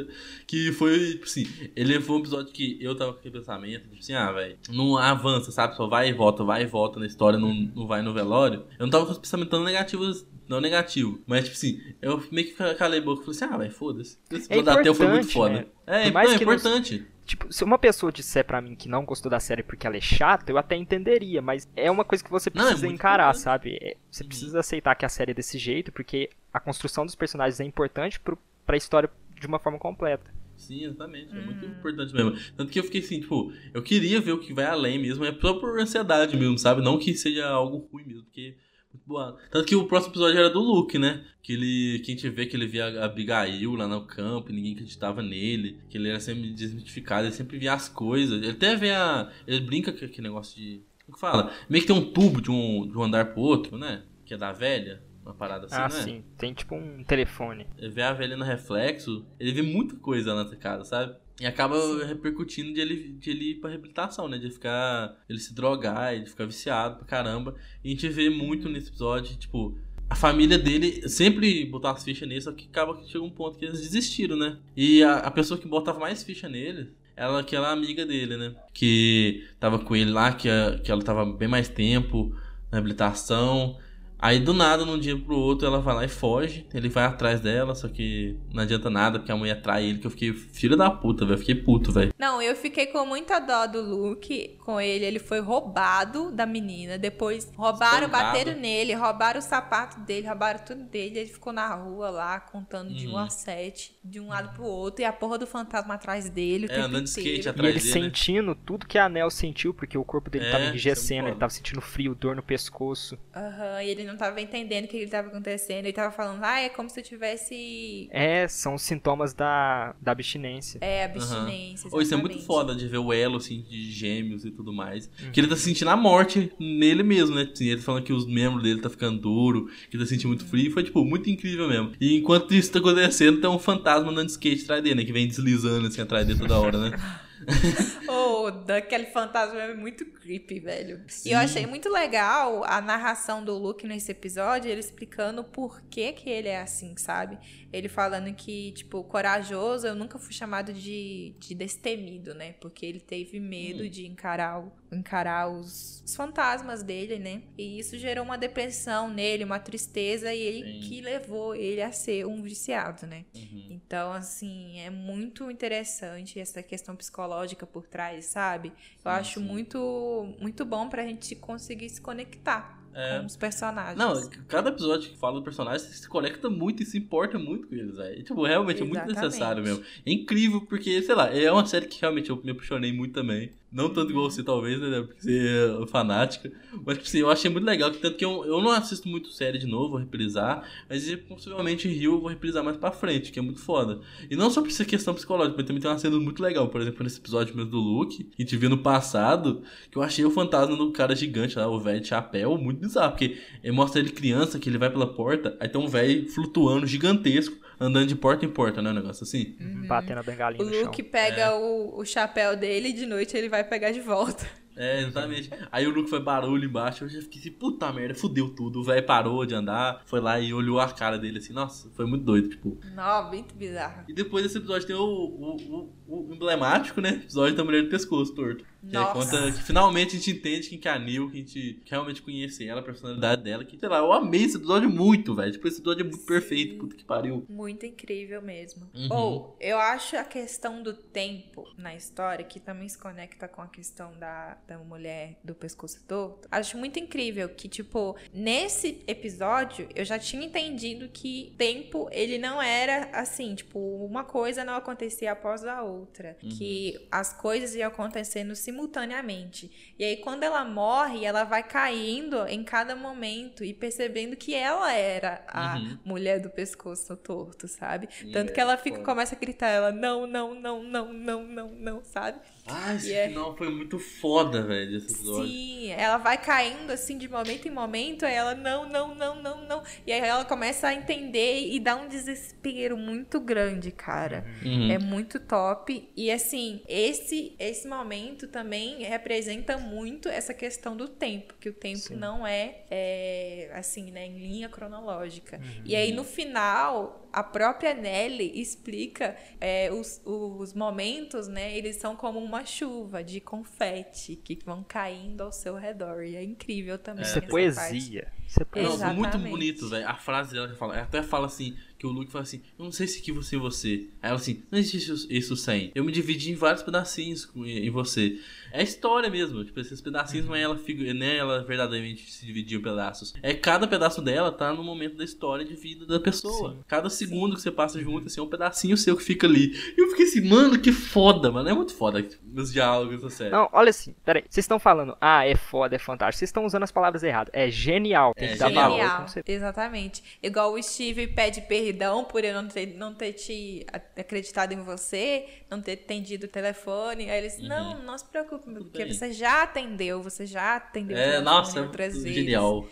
Speaker 2: Que foi, tipo assim, ele foi um episódio que eu tava com aquele pensamento, tipo assim, ah, velho, não avança, sabe? Só vai e volta, vai e volta na história, não, não vai no velório. Eu não tava com os pensamentos tão negativos. Não negativo, mas tipo assim, eu meio que calei a boca e falei assim: ah, velho, foda-se. Esse
Speaker 3: É
Speaker 2: da Theo foi muito
Speaker 3: importante,
Speaker 2: foda.
Speaker 3: né?
Speaker 2: É,
Speaker 3: Por mais
Speaker 2: não, é
Speaker 3: que não-
Speaker 2: importante.
Speaker 3: Tipo, se uma pessoa disser pra mim que não gostou da série porque ela é chata, eu até entenderia, mas é uma coisa que você
Speaker 2: Não, é
Speaker 3: precisa encarar,
Speaker 2: importante.
Speaker 3: sabe? É, Você
Speaker 2: Uhum.
Speaker 3: precisa aceitar que a série é desse jeito, porque a construção dos personagens é importante pro, pra história de uma forma completa.
Speaker 2: Sim, exatamente. É
Speaker 1: Uhum.
Speaker 2: muito importante mesmo. Tanto que eu fiquei assim, tipo, eu queria ver o que vai além mesmo. É só por ansiedade mesmo, sabe? Não que seja algo ruim mesmo, porque. Muito boa. Tanto que o próximo episódio era do Luke, né? Que ele. Que a gente vê que ele via a Abigail lá no campo e ninguém acreditava nele. Que ele era sempre desmitificado, ele sempre via as coisas. Ele até vê a. Ele brinca com aquele negócio de. Como que fala? Meio que tem um tubo de um, de um andar pro outro, né? Que é da velha. Uma parada assim,
Speaker 3: ah,
Speaker 2: né?
Speaker 3: sim. Tem tipo um telefone.
Speaker 2: Ele vê a velha no reflexo, ele vê muita coisa nessa casa, sabe? E acaba repercutindo de ele, de ele ir pra reabilitação, né? De ele ficar. ele se drogar, ele ficar viciado pra caramba. E a gente vê muito nesse episódio, tipo. A família dele sempre botar as fichas nele, só que acaba que chega um ponto que eles desistiram, né? E a, a pessoa que botava mais ficha nele era aquela amiga dele, né? Que tava com ele lá, que, a- que ela tava bem mais tempo na habilitação. Aí do nada, num dia pro outro, ela vai lá e foge. Ele vai atrás dela, só que não adianta nada, porque a mulher trai ele, que eu fiquei filho da puta, velho. Fiquei puto, velho.
Speaker 1: Não, eu fiquei com muita dó do Luke com ele. Ele foi roubado da menina. Depois roubaram,
Speaker 2: Espancado.
Speaker 1: bateram nele, roubaram o sapato dele, roubaram tudo dele. Ele ficou na rua lá, contando de
Speaker 2: Uhum.
Speaker 1: um a sete, de um lado pro outro. E a porra do fantasma atrás dele. O
Speaker 2: É,
Speaker 1: tempo
Speaker 2: andando de skate
Speaker 1: inteiro.
Speaker 3: E
Speaker 2: atrás
Speaker 3: ele
Speaker 2: dele. né?
Speaker 3: sentindo tudo que a Nel sentiu, porque o corpo dele
Speaker 2: É,
Speaker 3: tava
Speaker 2: é
Speaker 3: enrijecendo, ele tava sentindo frio, dor no pescoço.
Speaker 1: Aham, e ele não tava entendendo o que, que tava acontecendo. Ele tava falando, ah, é como se eu tivesse.
Speaker 3: É, são os sintomas da, da abstinência.
Speaker 1: É, abstinência.
Speaker 2: Ou isso é muito foda de ver o elo, assim, de gêmeos e tudo mais. Que ele tá sentindo a morte nele mesmo, né? Assim, ele falando que os membros dele tá ficando duro, que tá sentindo muito frio. Foi, tipo, muito incrível mesmo. E enquanto isso tá acontecendo, tem um fantasma andando de skate atrás dele, né? Que vem deslizando, assim, atrás dele toda hora, né?
Speaker 1: Oh, daquele fantasma é muito creepy, velho.
Speaker 2: Sim.
Speaker 1: E eu achei muito legal a narração do Luke nesse episódio, ele explicando por que que ele é assim, sabe? Ele falando que, tipo, corajoso, eu nunca fui chamado de, de destemido, né? Porque ele teve medo
Speaker 2: Hum.
Speaker 1: de encarar o, encarar os, os fantasmas dele, né? E isso gerou uma depressão nele, uma tristeza, e ele
Speaker 2: Sim.
Speaker 1: que levou ele a ser um viciado, né?
Speaker 2: Uhum.
Speaker 1: Então, assim, é muito interessante essa questão psicológica por trás, sabe? Eu
Speaker 2: Sim,
Speaker 1: acho muito, muito bom pra gente conseguir se conectar
Speaker 2: É.
Speaker 1: com os personagens.
Speaker 2: Não, cada episódio que fala do personagem se conecta muito e se importa muito com eles, velho. Tipo, realmente é muito
Speaker 1: Exatamente.
Speaker 2: necessário mesmo. É incrível, porque, sei lá, é uma série que realmente eu me apaixonei muito também. Não tanto igual você, talvez, né? Porque você é fanática. Mas, tipo assim, eu achei muito legal. Tanto que eu, eu não assisto muito série de novo, vou reprisar. Mas possivelmente Rio eu vou reprisar mais pra frente, que é muito foda. E não só por essa questão psicológica, mas também tem uma cena muito legal. Por exemplo, nesse episódio mesmo do Luke, que a gente no passado, que eu achei o fantasma do cara gigante lá, o velho de chapéu, muito bizarro. Porque ele mostra ele criança, que ele vai pela porta, aí tem um velho flutuando gigantesco, andando de porta em porta, né? Um negócio assim.
Speaker 3: Batendo a bengalinha
Speaker 1: O
Speaker 3: no chão.
Speaker 1: Luke pega o, o chapéu dele e de noite ele vai pegar de volta.
Speaker 2: É, exatamente. Aí o Luke foi barulho embaixo, eu já fiquei assim, puta merda, fudeu tudo. O velho parou de andar, foi lá e olhou a cara dele assim, nossa, foi muito doido, tipo.
Speaker 1: Não, muito bizarro.
Speaker 2: E depois desse episódio tem o, o, o- o emblemático, né? Episódio da mulher do pescoço torto. Que
Speaker 1: Nossa.
Speaker 2: conta que finalmente a gente entende quem que é a Neil, que a gente realmente conhece ela, a personalidade dela. Que, sei lá, eu amei esse episódio muito, velho. Tipo, esse episódio é muito perfeito, puta que pariu.
Speaker 1: Muito incrível mesmo.
Speaker 2: Uhum.
Speaker 1: Ou, eu acho a questão do tempo na história, que também se conecta com a questão da, da mulher do pescoço torto. Acho muito incrível que, tipo, nesse episódio, eu já tinha entendido que tempo, ele não era assim, tipo, uma coisa não acontecia após a outra.
Speaker 2: Uhum.
Speaker 1: Que as coisas iam acontecendo simultaneamente. E aí, quando ela morre, ela vai caindo em cada momento e percebendo que ela era a
Speaker 2: Uhum.
Speaker 1: mulher do pescoço torto, sabe? Tanto
Speaker 2: É,
Speaker 1: que ela fica,
Speaker 2: foda.
Speaker 1: começa a gritar, ela, não, não, não, não, não, não, não, sabe?
Speaker 2: Ah, esse
Speaker 1: é-
Speaker 2: final foi muito foda, velho, esse episódio.
Speaker 1: Sim, ela vai caindo assim de momento em momento, aí ela, não, não, não, não, não. E aí ela começa a entender e dá um desespero muito grande, cara.
Speaker 2: Uhum.
Speaker 1: É muito top. E assim, esse esse momento também representa muito essa questão do tempo, que o tempo
Speaker 3: Sim.
Speaker 1: não é, é, assim, né, em linha cronológica.
Speaker 3: Uhum.
Speaker 1: E aí no final, a própria Nelly explica é, os, os momentos, né, eles são como uma chuva de confete que vão caindo ao seu redor. E é incrível também.
Speaker 3: Isso é
Speaker 1: essa
Speaker 3: poesia. Isso é poesia.
Speaker 2: Não, muito bonito, velho. A frase dela que fala, ela até fala assim, que o Luke fala assim, eu não sei se que você e você. Aí ela assim, não existe isso, sem. Eu me dividi em vários pedacinhos em você. É a história mesmo, tipo, esses pedacinhos não é ela, figu- não é ela verdadeiramente se dividir em pedaços. É cada pedaço dela tá no momento da história de vida da pessoa.
Speaker 3: Sim.
Speaker 2: Cada segundo que você passa junto, assim, é um pedacinho seu que fica ali. E eu fiquei assim, mano, que foda, mano. É muito foda os diálogos da série.
Speaker 3: Não, olha assim, peraí. Vocês estão falando, ah, é foda, é fantástico. Vocês estão usando as palavras erradas. É genial. Tem
Speaker 2: É
Speaker 3: que dar valor.
Speaker 1: Exatamente. Igual o Steve pede perdão por eu não ter, não ter te acreditado em você, não ter atendido o telefone. Aí eles, não, não se preocupe, porque
Speaker 2: Uhum. bem.
Speaker 1: você já atendeu, você já atendeu
Speaker 2: É, nossa, é
Speaker 1: outras vezes.
Speaker 2: genial.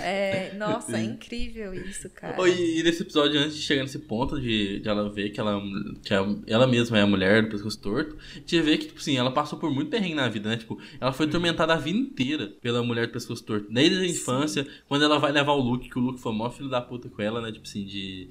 Speaker 1: É, nossa, é incrível isso, cara.
Speaker 2: Oh, e, nesse episódio, antes de chegar nesse ponto de, de ela ver que ela, que a- ela mesma é a mulher do pescoço torto, a gente vê que, tipo assim, ela passou por muito perrengue na vida, né? Tipo, ela foi atormentada a vida inteira pela mulher do pescoço torto. Desde a infância, quando ela vai levar o Luke, que o Luke foi o maior filho da puta com ela, né? Tipo assim, de.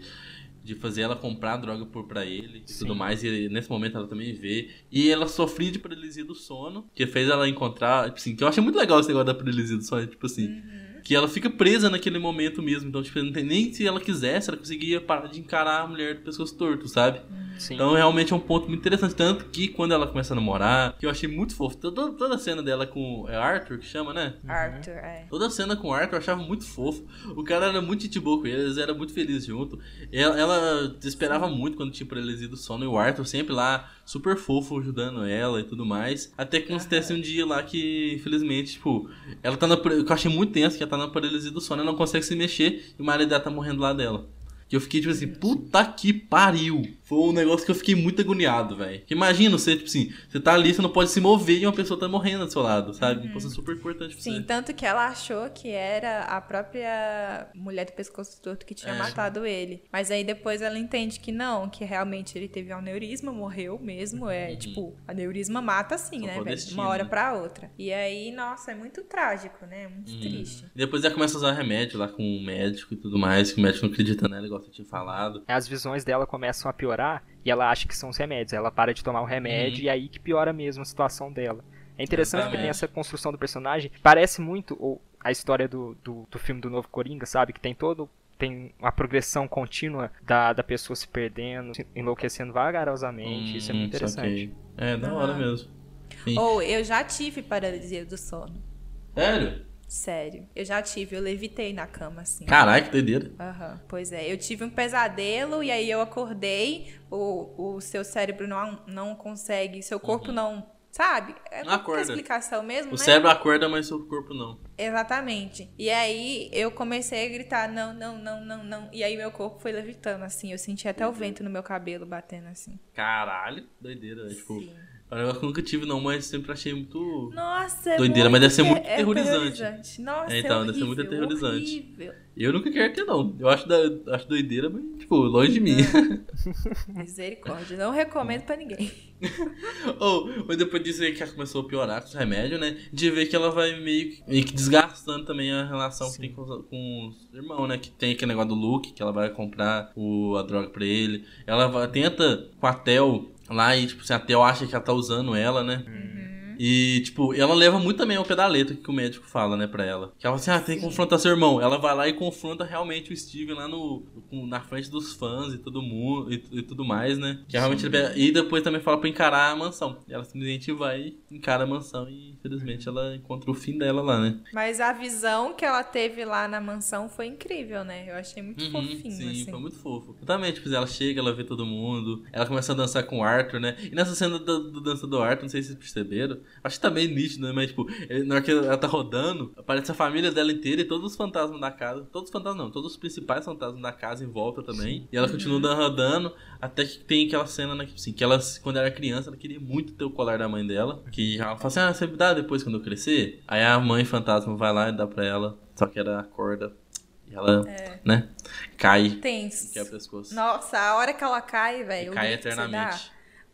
Speaker 2: De fazer ela comprar droga por, pra ele e tudo mais. E nesse momento ela também vê. E ela sofria de paralisia do sono. Que fez ela encontrar. Tipo assim, que eu achei muito legal esse negócio da paralisia do sono. Tipo assim. Que ela fica presa naquele momento mesmo. Então, tipo, não tem nem se ela quisesse, ela conseguia parar de encarar a mulher do pescoço torto, sabe?
Speaker 3: Sim.
Speaker 2: Então, realmente é um ponto muito interessante. Tanto que quando ela começa a namorar, que eu achei muito fofo. Toda, toda a cena dela com. É Arthur que chama, né?
Speaker 1: Arthur, é.
Speaker 2: Toda a cena com o Arthur eu achava muito fofo. O cara era muito gente boa com eles, eles eram muito felizes junto. Ela, ela esperava muito quando tinha paralisia do sono e o Arthur sempre lá, super fofo, ajudando ela e tudo mais. Até que acontece um dia lá que, infelizmente, tipo, ela tá na. eu achei muito tenso, que ela tá na paralisia do sono e não consegue se mexer e o marido dela tá morrendo lá dela. Que eu fiquei tipo assim, puta que pariu. Foi um negócio que eu fiquei muito agoniado, velho. Imagina você, tipo assim, você tá ali, você não pode se mover e uma pessoa tá morrendo do seu lado, sabe? Então, isso é super importante pra
Speaker 1: Sim,
Speaker 2: você.
Speaker 1: tanto que ela achou que era a própria mulher do pescoço torto que tinha
Speaker 2: É.
Speaker 1: matado ele. Mas aí depois ela entende que não, que realmente ele teve um aneurisma, morreu mesmo. É tipo, aneurisma mata assim,
Speaker 2: Só
Speaker 1: né, velho? De uma hora
Speaker 2: né?
Speaker 1: pra outra. E aí, nossa, é muito trágico, né?
Speaker 2: Uhum.
Speaker 1: Muito triste.
Speaker 2: Depois ela começa a usar remédio lá com o médico e tudo mais, que o médico não acredita nela, igual você tinha falado.
Speaker 3: As visões dela começam a piorar e ela acha que são os remédios. Ela para de tomar o remédio e aí que piora mesmo a situação dela. É interessante que tem
Speaker 2: Exatamente.
Speaker 3: essa construção do personagem. Parece muito ou, a história do, do, do filme do novo Coringa, sabe? Que tem todo. Tem uma progressão contínua da, da pessoa se perdendo, se enlouquecendo vagarosamente. Isso é muito
Speaker 2: Hum,
Speaker 3: interessante.
Speaker 2: É, da hora
Speaker 1: Aham.
Speaker 2: mesmo.
Speaker 1: Ou eu já tive paralisia do sono.
Speaker 2: Sério?
Speaker 1: Sério. Eu já tive, eu levitei na cama, assim.
Speaker 2: Caralho, que doideira.
Speaker 1: Aham, pois é. Eu tive um pesadelo e aí eu acordei, o, o seu cérebro não, não consegue, seu corpo não. Sabe? É
Speaker 2: Não acorda.
Speaker 1: explicação mesmo,
Speaker 2: O
Speaker 1: né?
Speaker 2: cérebro acorda, mas o corpo não.
Speaker 1: Exatamente. E aí eu comecei a gritar, não, não, não, não, não. E aí meu corpo foi levitando, assim. Eu senti até o vento no meu cabelo batendo, assim.
Speaker 2: Caralho, doideira. né? Tipo,
Speaker 1: Sim.
Speaker 2: É um negócio que eu nunca tive, não, mas sempre achei muito.
Speaker 1: Nossa, é
Speaker 2: Doideira,
Speaker 1: muito
Speaker 2: mas deve ser muito
Speaker 1: é
Speaker 2: terrorizante.
Speaker 1: Nossa,
Speaker 2: É, então,
Speaker 1: é
Speaker 2: deve ser muito
Speaker 1: horrível,
Speaker 2: aterrorizante.
Speaker 1: horrível.
Speaker 2: Eu nunca quero ter, não. Eu acho, da, acho doideira, mas, tipo, longe de mim.
Speaker 1: Misericórdia. Não recomendo pra ninguém.
Speaker 2: Ou, mas depois disso aí que ela começou a piorar com os remédios, né? De ver que ela vai meio que, meio que desgastando também a relação que
Speaker 3: Sim.
Speaker 2: tem com os, com os irmãos, né? Que tem aquele negócio do Luke, que ela vai comprar o, a droga pra ele. Ela vai- tenta com a Tel lá e, tipo, assim, a Tel acha que ela tá usando ela, né? E, tipo, ela leva muito também ao pé da letra que o médico fala, né, pra ela. Que ela fala assim, ah, tem que confrontar seu irmão. Ela vai lá e confronta realmente o Steven lá no, na frente dos fãs e todo mundo e, e tudo mais, né? Que realmente pega- E depois também fala pra encarar a mansão. E ela simplesmente vai, encara a mansão e infelizmente ela encontra o fim dela lá, né?
Speaker 1: Mas a visão que ela teve lá na mansão foi incrível, né? Eu achei muito
Speaker 2: Uhum,
Speaker 1: fofinho,
Speaker 2: sim,
Speaker 1: assim.
Speaker 2: foi muito fofo. Também, tipo, ela chega, ela vê todo mundo, ela começa a dançar com o Arthur, né? E nessa cena do, do dança do Arthur, não sei se vocês perceberam, acho que tá bem nítido, né? Mas, tipo, na hora que ela tá rodando, aparece a família dela inteira e todos os fantasmas da casa. Todos os fantasmas não, todos os principais fantasmas da casa em volta também. E ela continua
Speaker 1: Uhum.
Speaker 2: dan- rodando, até que tem aquela cena, né? Que, assim, que ela, quando era criança, ela queria muito ter o colar da mãe dela. Que ela fala assim, ah, você me dá depois quando eu crescer? Aí a mãe fantasma vai lá e dá pra ela, só que era a corda. E ela,
Speaker 1: É.
Speaker 2: né, cai
Speaker 1: Tenso.
Speaker 2: quebra o pescoço.
Speaker 1: Nossa, a hora que ela cai, velho.
Speaker 2: cai
Speaker 1: que
Speaker 2: eternamente.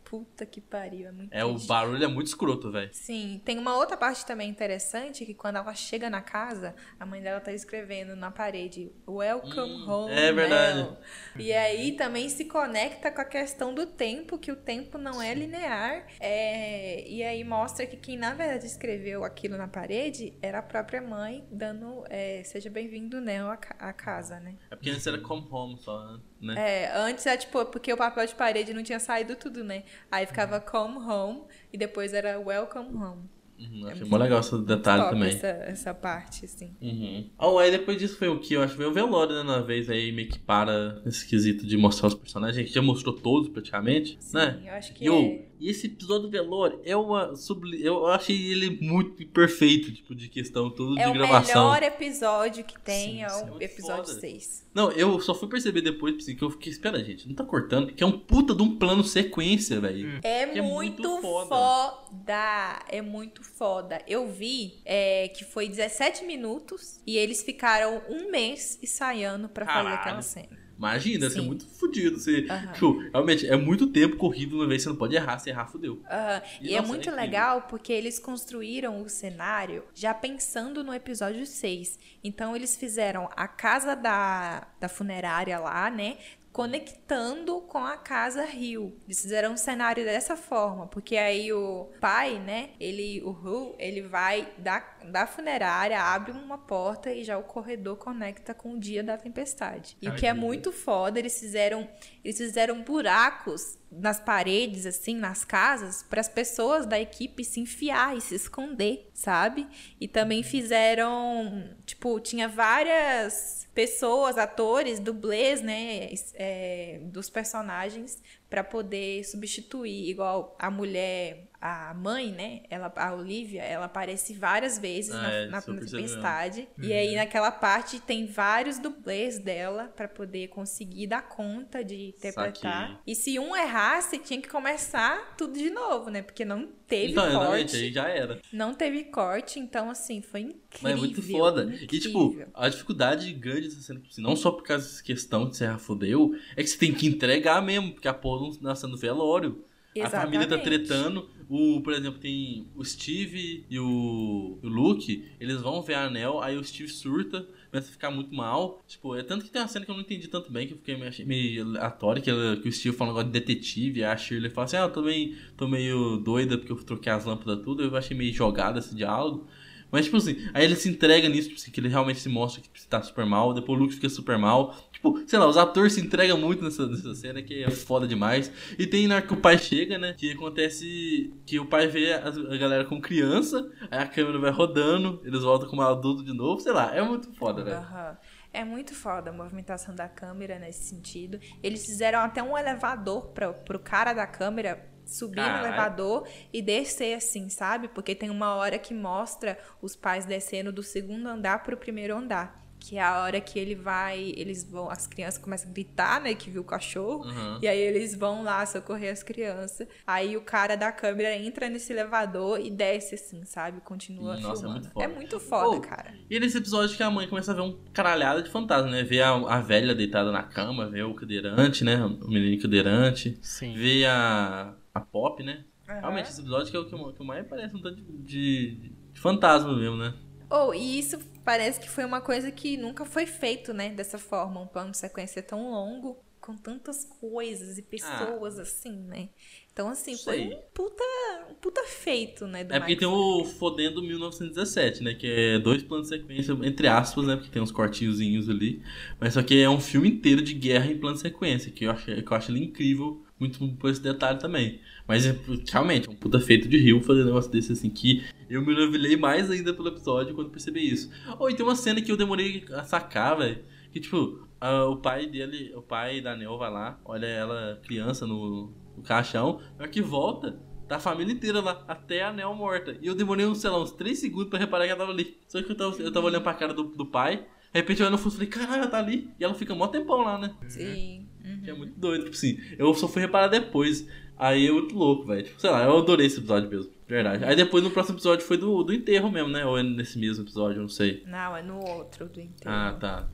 Speaker 1: Puta que pariu, é muito
Speaker 2: É, o
Speaker 1: triste.
Speaker 2: barulho é muito escroto, velho.
Speaker 1: Sim, tem uma outra parte também interessante que quando ela chega na casa, a mãe dela tá escrevendo na parede Welcome
Speaker 2: Hum,
Speaker 1: home.
Speaker 2: é verdade.
Speaker 1: Mel." E aí também se conecta com a questão do tempo, que o tempo não é linear. É, e aí mostra que quem na verdade escreveu aquilo na parede era a própria mãe, dando é, seja bem-vindo, à ca- à casa, né?
Speaker 2: É porque antes era come home só, né?
Speaker 1: É, antes é tipo, porque o papel de parede não tinha saído tudo, né? Aí
Speaker 2: Uhum.
Speaker 1: ficava come home e depois era welcome home.
Speaker 2: Uhum,
Speaker 1: É
Speaker 2: achei
Speaker 1: muito-
Speaker 2: mó legal esse detalhe também.
Speaker 1: Essa, essa parte, assim.
Speaker 2: Uhum. Oh, aí depois disso foi o que? Eu acho que veio o velório, né? Na vez aí meio que para esse quesito de mostrar os personagens. A gente já mostrou todos praticamente, né?
Speaker 1: Eu acho que
Speaker 2: E,
Speaker 1: é.
Speaker 2: E esse episódio do velório é uma subli... Eu achei ele muito perfeito, tipo, de questão toda
Speaker 1: É
Speaker 2: de
Speaker 1: o
Speaker 2: gravação.
Speaker 1: melhor episódio que tem,
Speaker 3: Sim,
Speaker 1: é o
Speaker 2: é
Speaker 1: episódio
Speaker 2: foda.
Speaker 1: 6.
Speaker 2: Não, eu só fui perceber depois assim, que eu fiquei, espera, gente, não tá cortando, porque é um puta de um plano sequência, velho.
Speaker 1: É,
Speaker 2: Que é
Speaker 1: muito, foda.
Speaker 2: foda.
Speaker 1: É muito foda. Eu vi é, que foi 17 minutos e eles ficaram um mês ensaiando pra fazer aquela cena.
Speaker 2: Imagina, ser
Speaker 1: Sim.
Speaker 2: muito fodido. Você,
Speaker 1: Aham.
Speaker 2: tipo, realmente, é muito tempo corrido uma vez, você não pode errar, se errar, fodeu.
Speaker 1: Aham.
Speaker 2: E,
Speaker 1: E, é
Speaker 2: nossa,
Speaker 1: muito
Speaker 2: é
Speaker 1: legal porque eles construíram o cenário já pensando no episódio 6. Então eles fizeram a casa da, da funerária lá, né? Conectando com a casa Rio. Eles fizeram um cenário dessa forma, porque aí o pai, né? Ele, o Ru, ele vai da, da funerária, abre uma porta e já o corredor conecta com o dia da tempestade. E o
Speaker 2: Ai,
Speaker 1: que é muito foda, eles fizeram, eles fizeram buracos nas paredes, assim, nas casas, para as pessoas da equipe se enfiar e se esconder, sabe? E também fizeram, tipo, tinha várias pessoas, atores, dublês, né, é, dos personagens para poder substituir, igual a mulher, a mãe, né, ela, a Olivia, ela aparece várias vezes
Speaker 2: Ah,
Speaker 1: na,
Speaker 2: é,
Speaker 1: na, tempestade. E aí naquela parte tem vários dublês dela para poder conseguir dar conta de interpretar.
Speaker 2: Saquei.
Speaker 1: E se um errasse, tinha que começar tudo de novo, né? Porque não teve
Speaker 2: então, exatamente,
Speaker 1: corte.
Speaker 2: aí já era.
Speaker 1: Não teve corte, então assim, foi incrível.
Speaker 2: Mas é muito foda. E, tipo,
Speaker 1: incrível.
Speaker 2: a dificuldade grande dessa cena, tipo assim, não só por causa dessa questão de Serra fodeu, é que você tem que entregar mesmo, porque a porra não nasceu no velório. A família tá
Speaker 1: Exatamente.
Speaker 2: tretando. O, por exemplo, tem o Steve e o, o Luke, eles vão ver a Anel, aí o Steve surta, começa a ficar muito mal. Tipo, é tanto que tem uma cena que eu não entendi tanto bem, que eu fiquei meio, meio aleatório, que, ela- que o Steve fala um negócio de detetive, e a Shirley fala assim, ah, eu tô meio, tô meio doida porque eu troquei as lâmpadas tudo, eu achei meio jogado esse diálogo. Mas, tipo assim, aí ele se entrega nisso, tipo assim, que ele realmente se mostra que tá super mal, depois o Luke fica super mal. Tipo, sei lá, os atores se entregam muito nessa, nessa cena, que é foda demais. E tem na hora que o pai chega, né, que acontece que o pai vê a, a galera como criança, aí a câmera vai rodando, eles voltam como adulto de novo, sei lá, é muito foda, velho.
Speaker 1: Aham. É muito foda a movimentação da câmera nesse sentido. Eles fizeram até um elevador pra, pro cara da câmera subir
Speaker 2: Caralho.
Speaker 1: no elevador e descer assim, sabe? Porque tem uma hora que mostra os pais descendo do segundo andar pro primeiro andar. Que é a hora que ele vai, eles vão, as crianças começam a gritar, né, que viu o cachorro.
Speaker 2: Uhum.
Speaker 1: E aí eles vão lá socorrer as crianças. Aí o cara da câmera entra nesse elevador e desce assim, sabe? Continua
Speaker 2: Nossa, é
Speaker 1: filmando.
Speaker 2: muito foda.
Speaker 1: É muito foda,
Speaker 2: Oh,
Speaker 1: cara.
Speaker 2: E nesse episódio que a mãe começa a ver um caralhada de fantasma, né? Vê a, a velha deitada na cama, vê o cadeirante, né? O menino cadeirante.
Speaker 3: Sim.
Speaker 2: Vê a, a Pop, né?
Speaker 1: Aham.
Speaker 2: Realmente, esse episódio que é o que, o que mais parece um tanto de, de, de fantasma mesmo, né?
Speaker 1: Oh, e isso parece que foi uma coisa que nunca foi feito, né? Dessa forma, um plano de sequência tão longo, com tantas coisas e pessoas assim, né? Então, assim, foi
Speaker 2: Sei.
Speaker 1: um puta, um puta feito, né? Do
Speaker 2: É porque
Speaker 1: Mike
Speaker 2: tem o Fodendo 1917, né? Que é dois planos de sequência, entre aspas, né? Porque tem uns cortinhozinhos ali. Mas só que é um filme inteiro de guerra em plano de sequência, que eu acho, que eu acho ele incrível, muito por esse detalhe também. Mas é, realmente, é um puta feito de rio fazer um negócio desse assim, que eu me novelei mais ainda pelo episódio quando percebi isso. Oh, e tem uma cena que eu demorei a sacar, velho. Que tipo, o pai dele, o pai da Neo vai lá, olha ela criança no, no caixão, na que volta, tá a família inteira lá, até a Neo morta. E eu demorei, uns, sei lá, uns 3 segundos pra reparar que ela tava ali. Só que eu tava, eu tava olhando pra cara do, do pai, de repente eu olhando no fundo e falei, caralho, ela tá ali. E ela fica mó tempão lá, né?
Speaker 1: Sim. Uhum.
Speaker 2: Que é muito doido, tipo assim, eu só fui reparar depois. Aí é muito louco, velho. Tipo, sei lá, eu adorei esse episódio mesmo, de verdade. Aí depois no próximo episódio foi do, do enterro mesmo, né? Ou é nesse mesmo episódio, eu não sei.
Speaker 1: Não, é no outro do inteiro.
Speaker 2: Ah, tá.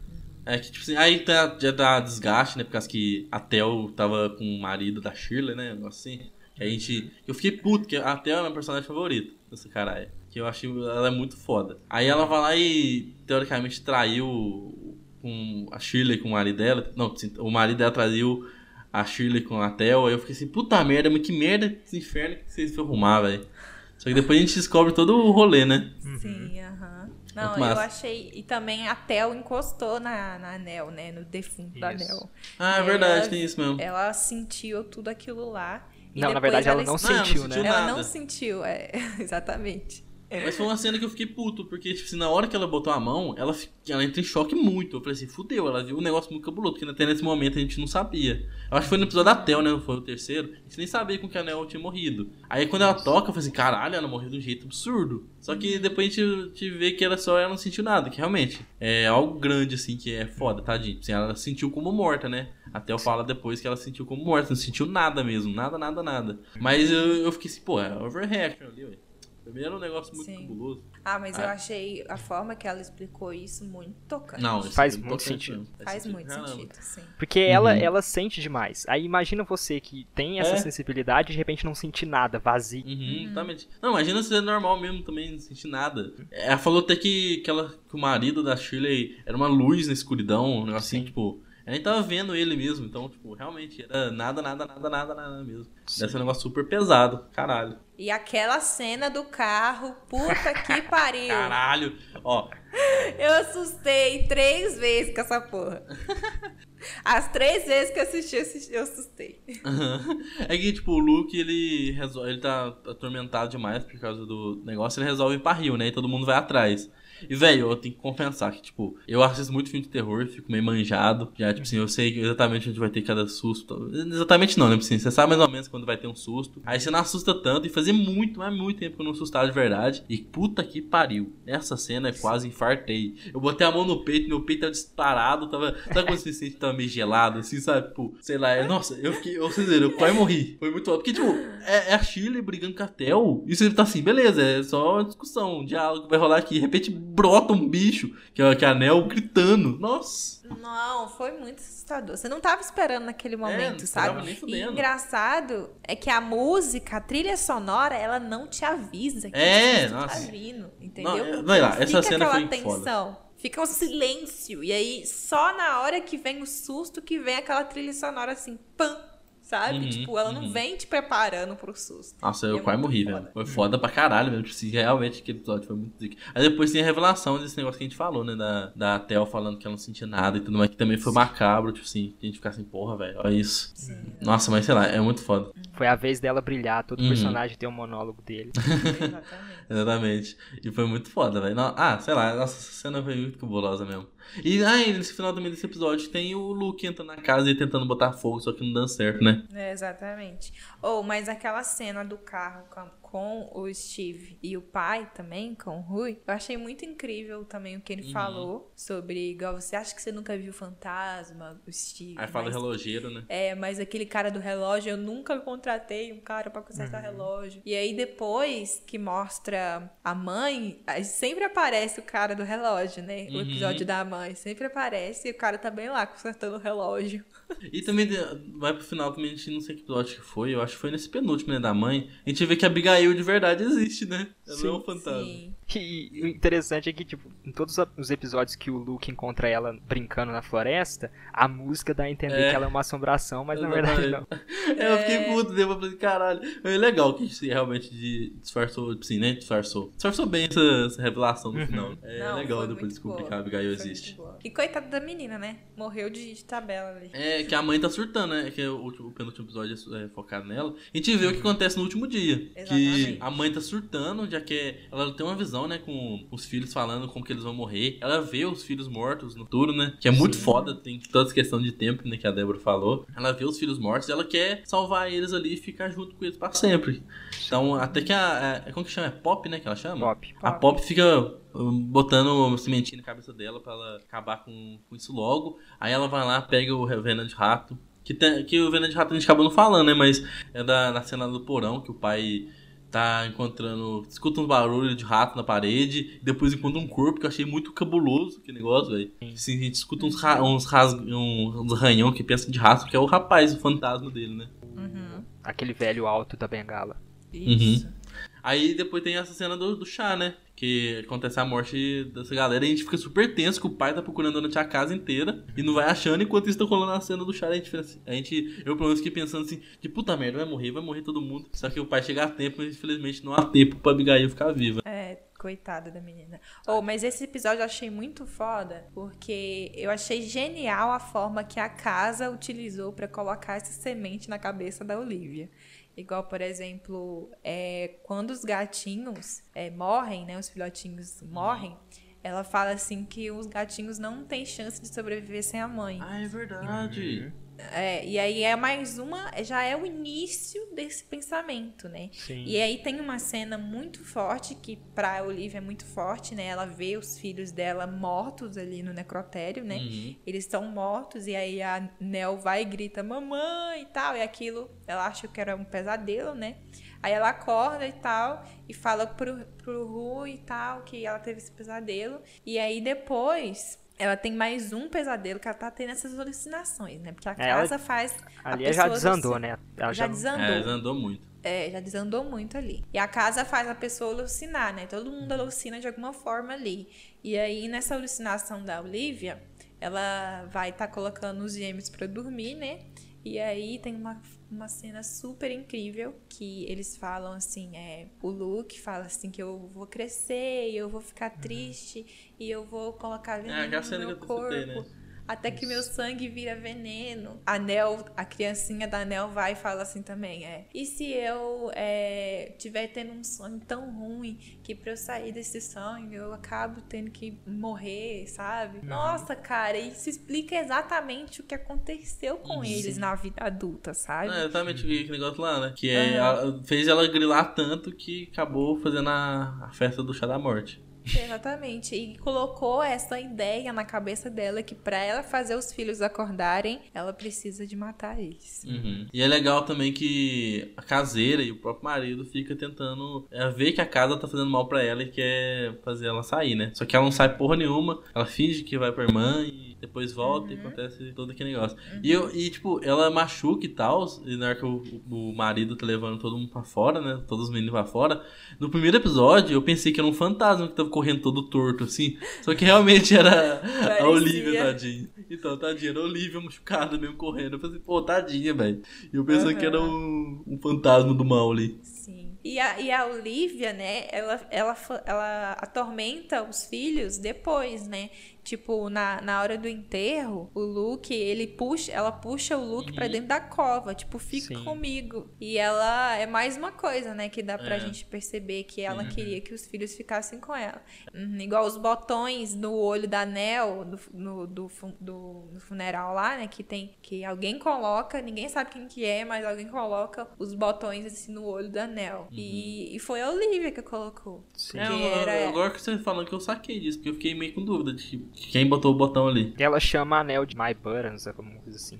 Speaker 2: É que, tipo assim, aí tá, já dá desgaste, né? Por causa que a Tel tava com o marido da Shirley, né? Um negócio assim. Que a gente. Eu fiquei puto, que a Tel é meu personagem favorito dessa caralho. Que eu achei ela é muito foda. Aí ela vai lá e, teoricamente, traiu com a Shirley com o marido dela. Não, o marido dela traiu a Shirley com a Tel. Aí eu fiquei assim, puta merda, mas que merda esse inferno que vocês foram arrumar, velho. Só que depois a gente descobre todo o rolê, né?
Speaker 1: Sim, aham. Não,
Speaker 2: Muito
Speaker 1: eu achei. E também a Tel encostou na, na Anel, né? No defunto da
Speaker 3: Isso.
Speaker 1: Anel.
Speaker 2: Ah, é verdade,
Speaker 1: ela-
Speaker 2: tem isso mesmo.
Speaker 1: Ela sentiu tudo aquilo lá. e
Speaker 3: Não, na verdade ela não
Speaker 1: es-
Speaker 2: Não, ela não
Speaker 3: sentiu,
Speaker 2: sentiu
Speaker 3: né?
Speaker 1: Ela
Speaker 2: nada.
Speaker 1: não sentiu, é. Exatamente.
Speaker 2: Mas foi uma cena que eu fiquei puto, porque, tipo assim, na hora que ela botou a mão, ela, ela entra em choque muito. Eu falei assim, fudeu, ela viu um negócio muito cabuloso, porque até nesse momento a gente não sabia. Eu acho que foi no episódio da Tel, né? Foi o terceiro. A gente nem sabia com que a Anel tinha morrido. Aí quando ela toca, eu falei assim, caralho, ela morreu de um jeito absurdo. Só que depois a gente, a gente vê que ela só ela não sentiu nada, que realmente é algo grande, assim, que é foda, tadinho. Assim, ela sentiu como morta, né? Até eu falo depois que ela sentiu como morta, não sentiu nada mesmo, nada, nada, nada. Mas eu, eu fiquei assim, pô, é overreaction ali, ué. Primeiro era um negócio muito
Speaker 1: Sim.
Speaker 2: cabuloso.
Speaker 1: Ah, mas eu
Speaker 2: Ah.
Speaker 1: achei a forma que ela explicou isso muito tocante.
Speaker 2: Não, isso
Speaker 3: Faz
Speaker 2: é
Speaker 3: muito
Speaker 2: tocante
Speaker 3: sentido.
Speaker 2: mesmo.
Speaker 1: Faz muito
Speaker 2: Caramba.
Speaker 1: sentido, sim.
Speaker 3: Porque ela,
Speaker 2: Uhum.
Speaker 3: ela sente demais. Aí imagina você que tem essa
Speaker 2: É.
Speaker 3: sensibilidade e de repente não sentir nada, vazio.
Speaker 2: Uhum, exatamente. Não, imagina se é normal mesmo também, não sentir nada. Ela falou até que, que, ela, que o marido da Shirley era uma luz na escuridão, um negócio assim,
Speaker 3: Sim.
Speaker 2: tipo. A gente tava vendo ele mesmo, então, tipo, realmente era nada, nada, nada, nada, nada mesmo. Deve ser um negócio super pesado, caralho.
Speaker 1: E aquela cena do carro, puta que pariu.
Speaker 2: Caralho! Ó,
Speaker 1: Eu assustei três vezes com essa porra. As três vezes que eu assisti, eu assustei.
Speaker 2: é que, tipo, o Luke, ele, ele tá atormentado demais por causa do negócio, ele resolve ir pra Rio, né? E todo mundo vai atrás. E, velho, eu tenho que confessar que, tipo, eu assisto muito filme de terror, fico meio manjado. Já, tipo assim, eu sei exatamente onde vai ter cada susto. Exatamente não, né? Tipo Assim, você sabe mais ou menos quando vai ter um susto. Aí você não assusta tanto. E fazia muito, mas muito tempo que eu não assustava de verdade. E puta que pariu. Nessa cena eu quase infartei. Eu botei a mão no peito, meu peito tava disparado. Tava, sabe quando você sente tava meio gelado, assim, sabe? Tipo, sei lá. é- Nossa, eu fiquei, eu, vocês viram, eu quase morri. Foi muito alto. Porque, tipo, é, é a Shirley brigando com a Tel. E você tá assim, beleza, é só uma discussão, um diálogo que vai rolar aqui. De repente brota um bicho, que é, que é a Nel, gritando. Nossa.
Speaker 1: Não, foi muito assustador. Você não tava esperando naquele momento,
Speaker 2: É, não esperava
Speaker 1: sabe? E engraçado é que a música, a trilha sonora, ela não te avisa que
Speaker 2: É,
Speaker 1: isso
Speaker 2: nossa.
Speaker 1: tá vindo, entendeu?
Speaker 2: Não, é- vai lá,
Speaker 1: Não
Speaker 2: essa
Speaker 1: fica
Speaker 2: cena
Speaker 1: aquela
Speaker 2: foi foda.
Speaker 1: tensão. Fica um silêncio. E aí, só na hora que vem o susto que vem aquela trilha sonora assim, pam, sabe?
Speaker 2: Uhum,
Speaker 1: tipo, ela
Speaker 2: uhum.
Speaker 1: não vem te preparando pro susto.
Speaker 2: Nossa, eu
Speaker 1: É
Speaker 2: quase morri, velho. Foi foda pra caralho mesmo. Tipo, realmente aquele episódio foi muito zica. Aí depois tem a revelação desse negócio que a gente falou, né? Da, da Tel falando que ela não sentia nada e tudo mais, que também foi macabro, tipo assim, que a gente ficar assim, porra, velho, olha isso.
Speaker 1: Sim.
Speaker 2: Nossa, mas sei lá, é muito foda.
Speaker 3: Foi a vez dela brilhar, todo
Speaker 2: Uhum.
Speaker 3: personagem tem um monólogo dele.
Speaker 1: Exatamente.
Speaker 2: Exatamente. E foi muito foda, velho. Ah, sei lá, nossa, essa cena foi muito cabulosa mesmo. E aí, nesse final também desse episódio, tem o Luke entrando na casa e tentando botar fogo, só que não dando certo, né?
Speaker 1: É, exatamente. Ou, mas aquela cena do carro com, o Steve e o pai também, com o Rui, eu achei muito incrível também o que ele
Speaker 2: Uhum.
Speaker 1: falou sobre, igual você acha que você nunca viu fantasma, o Steve.
Speaker 2: Aí fala
Speaker 1: mas-
Speaker 2: relogeiro, né?
Speaker 1: É, mas aquele cara do relógio, eu nunca contratei um cara pra consertar relógio. E aí depois que mostra a mãe, sempre aparece o cara do relógio, né? O
Speaker 2: Uhum.
Speaker 1: episódio da mãe sempre aparece e o cara tá bem lá consertando o relógio.
Speaker 2: E também vai pro final também, a gente não sei que episódio que foi, eu acho que foi nesse penúltimo, né, da mãe. A gente vê que a Abigail de verdade existe, né? Ela não é um fantasma.
Speaker 1: Sim.
Speaker 3: E o interessante é que, tipo, em todos os episódios que o Luke encontra ela brincando na floresta, a música dá a entender
Speaker 2: É.
Speaker 3: que ela é uma assombração, mas na verdade não.
Speaker 2: É, eu fiquei puto, deu pra falar, caralho. É legal que se realmente disfarçou, tipo assim, né? Disfarçou. Disfarçou bem essa, essa revelação no final. É
Speaker 1: Não,
Speaker 2: legal depois descobrir que a Abigail existe.
Speaker 1: E coitada da menina, né? Morreu de, de tabela ali.
Speaker 2: É, que a mãe tá surtando, né? Que o, último- o penúltimo episódio é, é focado nela. A gente vê o que acontece no último dia. Que
Speaker 1: Exatamente.
Speaker 2: a mãe tá surtando, já que ela tem uma visão, né? Com os filhos falando como que eles vão morrer. Ela vê os filhos mortos no futuro, né? Que é muito foda, tem toda essa questão de tempo, né? Que a Débora falou. Ela vê os filhos mortos e ela quer salvar eles ali e ficar junto com eles pra sempre. Então, até que a. a como que chama? É Pop, né? Que ela chama?
Speaker 3: Pop.
Speaker 2: A Pop fica um, botando sementinha na cabeça dela pra ela acabar com, com isso logo. Aí ela vai lá, pega o veneno de rato. Que, tem, que o veneno de rato a gente acabou não falando, né? Mas é da, na cena do porão que o pai tá encontrando. Escuta uns barulhos de rato na parede. E depois encontra um corpo que eu achei muito cabuloso que negócio, velho. Assim, a gente escuta uns, ra, uns, ras, uns, ranhão que pensa de rato, que é o rapaz, o fantasma dele, né?
Speaker 1: Uhum.
Speaker 3: Aquele velho alto da bengala.
Speaker 1: Isso.
Speaker 2: Aí depois tem essa cena do, do chá, né? Que acontece a morte dessa galera e a gente fica super tenso que o pai tá procurando durante a casa inteira e não vai achando, enquanto isso tá rolando a cena do chá. A gente, assim- a gente eu pelo menos fiquei pensando assim, de puta merda, vai morrer, vai morrer todo mundo. Só que o pai chega a tempo, mas infelizmente não há tempo pra Abigail ficar viva.
Speaker 1: É, coitada da menina. Oh, mas esse episódio eu achei muito foda, porque eu achei genial a forma que a casa utilizou pra colocar essa semente na cabeça da Olivia. Igual, por exemplo, é, quando os gatinhos é, morrem, né? Os filhotinhos morrem, ela fala assim que os gatinhos não têm chance de sobreviver sem a mãe.
Speaker 2: Ah, é verdade.
Speaker 1: É, e aí é mais uma, já é o início desse pensamento, né?
Speaker 3: Sim.
Speaker 1: E aí tem uma cena muito forte que pra Olivia é muito forte, né? Ela vê os filhos dela mortos ali no necrotério, né?
Speaker 2: Uhum.
Speaker 1: Eles estão mortos e aí a Nel vai e grita mamãe e tal, e aquilo ela acha que era um pesadelo, né? Aí ela acorda e tal e fala pro, pro Rui e tal que ela teve esse pesadelo. E aí depois ela tem mais um pesadelo que ela tá tendo essas alucinações, né? Porque a
Speaker 3: É, ela-
Speaker 1: casa faz. a
Speaker 3: Ali já
Speaker 1: pessoa
Speaker 3: desandou,
Speaker 1: alucina-
Speaker 3: né? Ela
Speaker 1: Já
Speaker 3: não-
Speaker 1: desandou.
Speaker 2: É, andou muito.
Speaker 1: É, já desandou muito ali. E a casa faz a pessoa alucinar, né? Todo mundo alucina de alguma forma ali. E aí, nessa alucinação da Olivia, ela vai estar colocando os gêmeos pra dormir, né? E aí tem uma, uma cena super incrível que eles falam assim, é, o Luke fala assim que eu vou crescer, eu vou ficar triste e eu vou colocar veneno
Speaker 2: É,
Speaker 1: no meu
Speaker 2: eu
Speaker 1: corpo.
Speaker 2: citei, né?
Speaker 1: Até que meu sangue vira veneno. A Nel, a criancinha da Nel vai e fala assim também, é. E se eu é, tiver tendo um sonho tão ruim que pra eu sair desse sonho eu acabo tendo que morrer, sabe? Nossa, cara, isso explica exatamente o que aconteceu com
Speaker 2: Uhum.
Speaker 1: eles na vida adulta, sabe?
Speaker 2: Exatamente aquele negócio lá, né? Que é, ela- fez ela grilar tanto que acabou fazendo a, a festa do chá da morte.
Speaker 1: Exatamente. E colocou essa ideia na cabeça dela que pra ela fazer os filhos acordarem, ela precisa de matar eles.
Speaker 2: Uhum. E é legal também que a caseira e o próprio marido fica tentando é, ver que a casa tá fazendo mal pra ela e quer fazer ela sair, né? Só que ela não sai porra nenhuma, ela finge que vai pra irmã e depois volta e acontece todo aquele negócio. E, eu, e, tipo, ela machuca e tal, e na hora que o, o marido tá levando todo mundo pra fora, né? Todos os meninos pra fora. No primeiro episódio, eu pensei que era um fantasma que tava correndo todo torto, assim. Só que realmente era a. Olivia, tadinha. Então, tadinha, era a Olivia machucada mesmo correndo. Eu pensei, pô, tadinha, velho. E eu pensei que era um, um fantasma do mal ali.
Speaker 1: Sim. E a, e a Olivia, né, ela, ela, ela atormenta os filhos depois, né? Tipo, na, na hora do enterro, o Luke, ele puxa, ela puxa o Luke pra dentro da cova, tipo, fica
Speaker 3: Sim.
Speaker 1: comigo. E ela é mais uma coisa, né, que dá pra
Speaker 2: É.
Speaker 1: gente perceber que ela queria que os filhos ficassem com ela. Uhum, igual os botões no olho da Nel, do, no, do, do, no funeral lá, né, que tem, que alguém coloca, ninguém sabe quem que é, mas alguém coloca os botões assim no olho da Nel. E, e foi a Olivia que colocou.
Speaker 3: Sim.
Speaker 2: É, eu-
Speaker 1: era-
Speaker 2: agora que você falando que eu saquei disso, porque eu fiquei meio com dúvida de que- quem botou o botão ali.
Speaker 3: Ela chama a Anel de My Buttons, alguma coisa assim.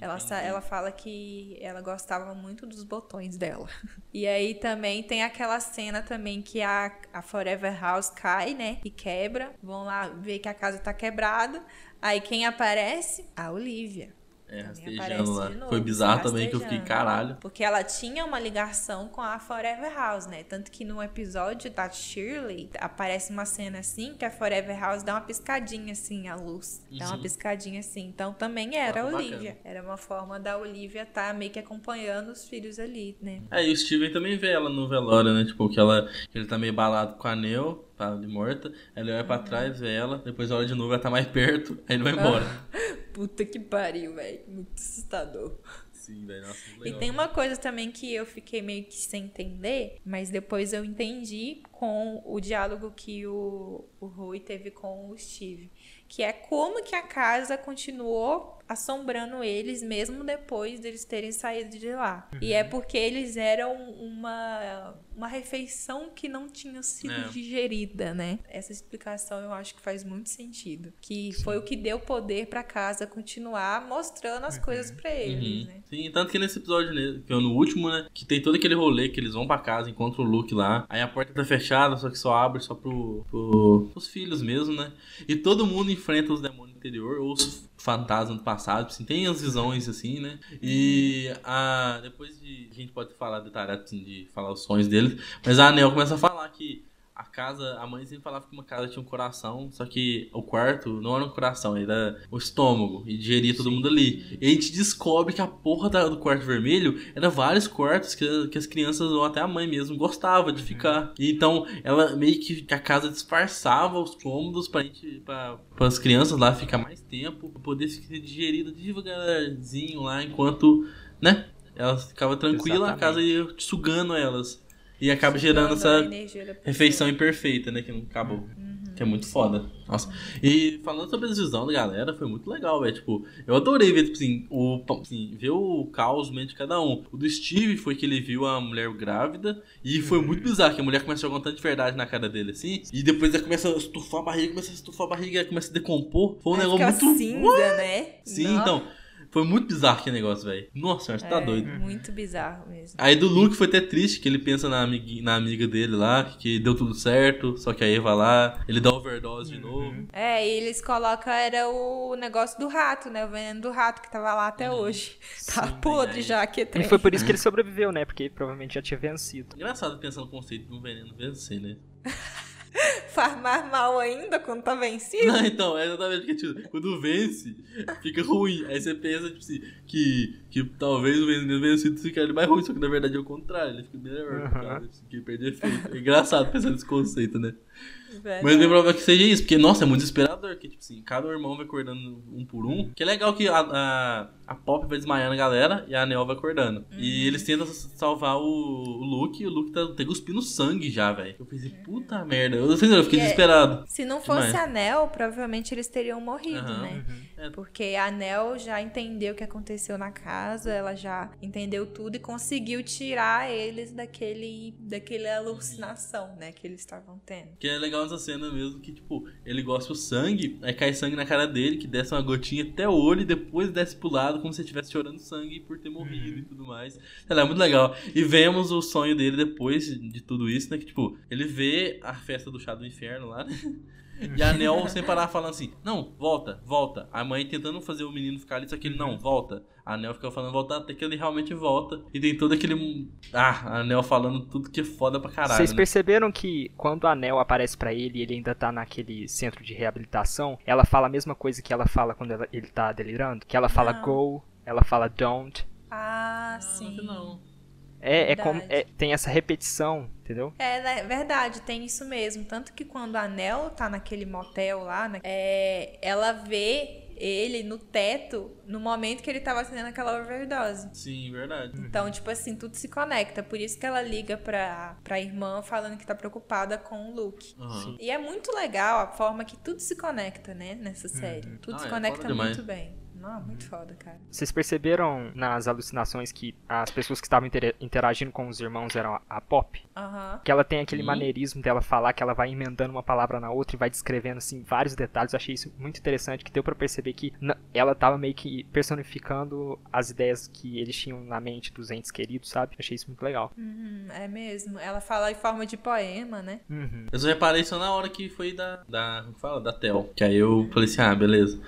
Speaker 1: Ela, sa- ela fala que ela gostava muito dos botões dela. E aí também tem aquela cena também que a, a Forever House cai, né? E quebra. Vão lá ver que a casa tá quebrada. Aí quem aparece? A Olivia.
Speaker 2: É, rastejando lá.
Speaker 1: novo,
Speaker 2: Foi bizarro também que eu fiquei, caralho.
Speaker 1: Porque ela tinha uma ligação com a Forever House, né? Tanto que no episódio da Shirley aparece uma cena assim que a Forever House dá uma piscadinha assim, a luz. Dá uma piscadinha assim. Então também era a Olivia.
Speaker 2: bacana.
Speaker 1: Era uma forma da Olivia estar meio que acompanhando os filhos ali, né?
Speaker 2: É, e o Steven também vê ela no velório, né? Tipo, que, ela, que ele tá meio balado com a Neo, tá de morta. Ele olha
Speaker 1: Uhum.
Speaker 2: pra trás, vê ela, depois olha de novo, ela tá mais perto, aí ele vai embora.
Speaker 1: Puta que pariu, velho. Muito assustador.
Speaker 2: Sim, velho, nossa, muito
Speaker 1: E
Speaker 2: legal.
Speaker 1: tem uma coisa também que eu fiquei meio que sem entender, mas depois eu entendi com o diálogo que o, o Rui teve com o Steve. Que é como que a casa continuou assombrando eles, mesmo depois deles terem saído de lá. E é porque eles eram uma, uma refeição que não tinha sido
Speaker 2: É.
Speaker 1: digerida, né? Essa explicação eu acho que faz muito sentido. Que foi o que deu poder pra casa continuar mostrando as coisas pra eles,
Speaker 2: Uhum.
Speaker 1: né?
Speaker 2: Sim, tanto que nesse episódio, né, que é no último, né, que tem todo aquele rolê que eles vão pra casa, encontram o Luke lá, aí a porta tá fechada, só que só abre só pro, pro, pros filhos mesmo, né, e todo mundo enfrenta os demônios do interior, ou os fantasmas do passado, assim, tem as visões, assim, né, e a, depois de, a gente pode falar detalhado, assim, de falar os sonhos deles, mas a Anel começa a falar que a casa, a mãe sempre falava que uma casa tinha um coração, só que o quarto não era um coração, era o estômago, e digeria todo mundo ali. E a gente descobre que a porra da- do quarto vermelho era vários quartos que, que as crianças, ou até a mãe mesmo, gostava de ficar. E então, ela meio que, que a casa disfarçava os cômodos pra gente, pra, as crianças lá ficar mais tempo, pra poder ser digerida devagarzinho lá, enquanto, né, elas ficavam tranquilas, a casa ia sugando elas. E acaba gerando essa refeição imperfeita, né? Que não acabou. Que é muito foda. Nossa. E falando sobre a visão da galera, foi muito legal, velho. Tipo, eu adorei ver, tipo assim, o, assim, ver o caos meio de cada um. O do Steve foi que ele viu a mulher grávida. E foi muito bizarro, que a mulher começa a jogar um tanto de verdade na cara dele, assim. E depois ela começa a estufar a barriga, começa a estufar a barriga, começa a decompor. Foi um
Speaker 1: Aí
Speaker 2: negócio muito.
Speaker 1: cinza, né?
Speaker 2: Sim,
Speaker 1: Nossa,
Speaker 2: então. Foi muito bizarro aquele negócio, velho. Nossa, você tá
Speaker 1: é,
Speaker 2: doido.
Speaker 1: Muito bizarro mesmo.
Speaker 2: Aí do Luke foi até triste, que ele pensa na, amigui- na amiga dele lá, que deu tudo certo, só que a Eva lá, ele dá overdose de novo.
Speaker 1: É, e eles colocam, era o negócio do rato, né? O veneno do rato que tava lá até hoje. Tá podre já, que
Speaker 3: E
Speaker 1: trem.
Speaker 3: foi por isso que ele sobreviveu, né? Porque provavelmente já tinha vencido.
Speaker 2: Engraçado pensar no conceito de um veneno vencer, né?
Speaker 1: Faz mais mal ainda quando tá vencido.
Speaker 2: Não, então, é exatamente porque, tipo, quando vence, fica ruim. Aí você pensa, tipo assim, que, que talvez o vencido fique mais ruim, só que na verdade é o contrário, ele fica melhor,
Speaker 3: Aham.
Speaker 2: cara, que perde efeito. É engraçado pensar nesse conceito, né?
Speaker 1: Verdade.
Speaker 2: Mas bem provável que seja isso, porque, nossa, é muito desesperador, que, tipo assim, cada irmão vai acordando um por um. Que é legal que a, a, a Pop vai desmaiando a galera e a Neo vai acordando. E eles tentam salvar o, o Luke e o Luke tá, tá cuspindo sangue já, velho. Eu pensei, puta merda. Eu, eu fiquei
Speaker 1: E é-
Speaker 2: desesperado.
Speaker 1: Se não fosse
Speaker 2: Demais.
Speaker 1: a Nel, provavelmente eles teriam morrido, né?
Speaker 2: É.
Speaker 1: Porque a Nel já entendeu o que aconteceu na casa, ela já entendeu tudo e conseguiu tirar eles daquele, daquela alucinação, né, que eles estavam tendo.
Speaker 2: Que é legal essa cena mesmo, que, tipo, ele gosta o sangue, aí cai sangue na cara dele, que desce uma gotinha até o olho e depois desce pro lado, como se estivesse chorando sangue por ter morrido e tudo mais. Lá, é muito legal. E vemos o sonho dele depois de tudo isso, né? Que, tipo, ele vê a festa do chá do inferno lá, né? E a Nel sem parar falando assim, não, volta, volta. A mãe tentando fazer o menino ficar ali, só que ele não, volta. A Nel fica falando voltar até que ele realmente volta. E tem todo aquele. Ah, a Nel falando tudo que é foda pra caralho.
Speaker 3: Vocês
Speaker 2: né?
Speaker 3: perceberam que quando a Nel aparece pra ele e ele ainda tá naquele centro de reabilitação, ela fala a mesma coisa que ela fala quando ela- ele tá delirando? Que ela fala
Speaker 1: Não.
Speaker 3: go, ela fala don't.
Speaker 1: Ah, sim.
Speaker 2: Não.
Speaker 3: É, é como, é- tem essa repetição, entendeu?
Speaker 1: É né, verdade, tem isso mesmo. Tanto que quando a Nel tá naquele motel lá, né, é, ela vê ele no teto no momento que ele tava tendo aquela overdose.
Speaker 2: Sim, verdade.
Speaker 1: Então, tipo assim, tudo se conecta. Por isso que ela liga pra, pra irmã falando que tá preocupada com o Luke.
Speaker 2: Aham.
Speaker 1: E é muito legal a forma que tudo se conecta, né, nessa série. Tudo
Speaker 2: Ah,
Speaker 1: se
Speaker 2: é
Speaker 1: conecta
Speaker 2: foda demais.
Speaker 1: muito bem. Não, muito foda, cara.
Speaker 3: Vocês perceberam nas alucinações que as pessoas que estavam inter- interagindo com os irmãos eram a, Pop?
Speaker 1: Aham.
Speaker 3: Que ela tem aquele
Speaker 2: Sim.
Speaker 3: maneirismo dela falar que ela vai emendando uma palavra na outra e vai descrevendo assim vários detalhes. Eu achei isso muito interessante, que deu pra perceber que ela tava meio que personificando as ideias que eles tinham na mente dos entes queridos, sabe? Eu achei isso muito legal.
Speaker 1: Uhum, é mesmo. Ela fala em forma de poema, né?
Speaker 3: Uhum.
Speaker 2: Eu só reparei só na hora que foi da. da como fala? Da Tel. Que aí eu falei assim, ah, beleza.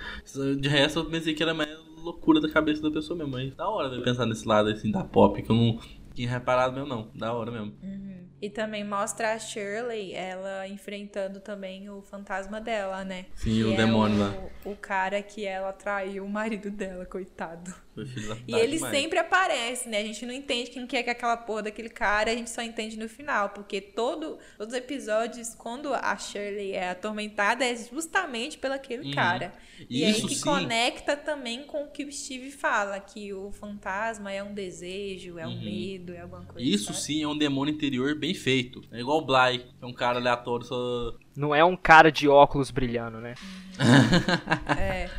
Speaker 2: De resto, eu pensei que era mais loucura da cabeça da pessoa mesmo. Mas da hora eu pensar nesse lado assim da pop, que eu não tinha reparado mesmo, não. Da hora mesmo.
Speaker 1: Uhum. E também mostra a Shirley, ela enfrentando também o fantasma dela, né?
Speaker 2: Sim,
Speaker 1: Que
Speaker 2: o
Speaker 1: é
Speaker 2: demônio
Speaker 1: o,
Speaker 2: lá.
Speaker 1: O cara que ela traiu o marido dela, coitado. E ele
Speaker 2: demais.
Speaker 1: sempre aparece, né? A gente não entende quem que é que é aquela porra daquele cara, a gente só entende no final. Porque todo, todos os episódios, quando a Shirley é atormentada, é justamente pelo aquele
Speaker 2: Uhum.
Speaker 1: cara. E, aí
Speaker 2: Isso
Speaker 1: que
Speaker 2: sim.
Speaker 1: conecta também com o que o Steve fala, que o fantasma é um desejo, é um
Speaker 2: Uhum.
Speaker 1: medo, é alguma coisa.
Speaker 2: Isso
Speaker 1: sabe?
Speaker 2: sim é um demônio interior bem feito. É igual o Bly, que é um cara aleatório só.
Speaker 3: Não é um cara de óculos brilhando, né?
Speaker 1: É.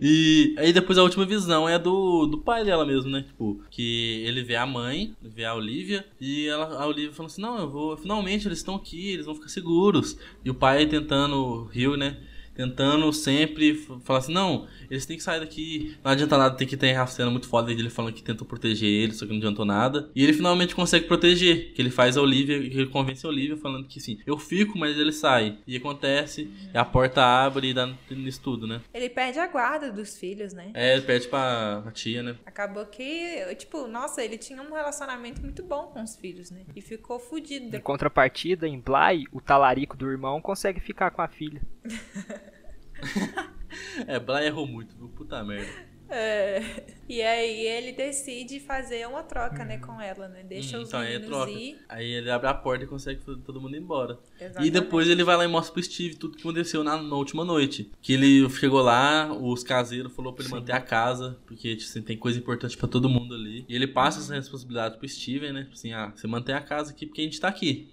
Speaker 2: E aí depois a última visão é do, do pai dela mesmo, né? Tipo, que ele vê a mãe, vê a Olivia, e ela, a Olivia fala assim, não, eu vou. Finalmente eles estão aqui, eles vão ficar seguros. E o pai tentando, Rio, né? Tentando sempre falar assim, não, eles têm que sair daqui. Não adianta nada, tem que ter a cena muito foda dele falando que tentou proteger ele, só que não adiantou nada. E ele finalmente consegue proteger. Que ele faz a Olivia, que ele convence a Olivia falando que sim, eu fico, mas ele sai. E acontece, e a porta abre e dá nisso tudo, né?
Speaker 1: Ele perde a guarda dos filhos, né?
Speaker 2: É, ele pede pra a tia, né?
Speaker 1: Acabou que, tipo, nossa, ele tinha um relacionamento muito bom com os filhos, né? E ficou fudido
Speaker 3: Em contrapartida, em Bly, o talarico do irmão consegue ficar com a filha.
Speaker 2: É, Bly errou muito, viu? Puta merda.
Speaker 1: É. E aí ele decide fazer uma troca, né, com ela, né? Deixa
Speaker 2: Hum,
Speaker 1: os
Speaker 2: então aí é
Speaker 1: meninos
Speaker 2: troca.
Speaker 1: ir.
Speaker 2: Aí ele abre a porta e consegue fazer todo mundo ir embora. E
Speaker 1: Exatamente.
Speaker 2: depois ele vai lá e mostra pro Steve tudo que aconteceu na, na última noite. Que ele chegou lá, os caseiros falou pra ele manter a casa, porque tipo, assim, tem coisa importante pra todo mundo ali. E ele passa essa responsabilidade pro Steven, né? Tipo Assim, ah, você mantém a casa aqui porque a gente tá aqui.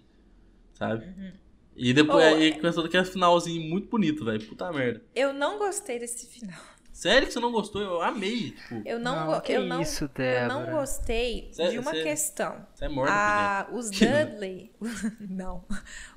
Speaker 2: Sabe? E depois
Speaker 1: Oh,
Speaker 2: aí
Speaker 1: é-
Speaker 2: começou aquele finalzinho muito bonito, velho. Puta merda.
Speaker 1: Eu não gostei desse final.
Speaker 2: Sério que você não gostou? Eu amei, tipo.
Speaker 1: Eu não,
Speaker 3: Não,
Speaker 1: eu não,
Speaker 3: isso,
Speaker 1: eu não gostei
Speaker 2: Cê-
Speaker 1: de uma
Speaker 2: cê-
Speaker 1: questão.
Speaker 2: Você é morto,
Speaker 1: Ah, os
Speaker 2: Que não.
Speaker 1: Dudley, não,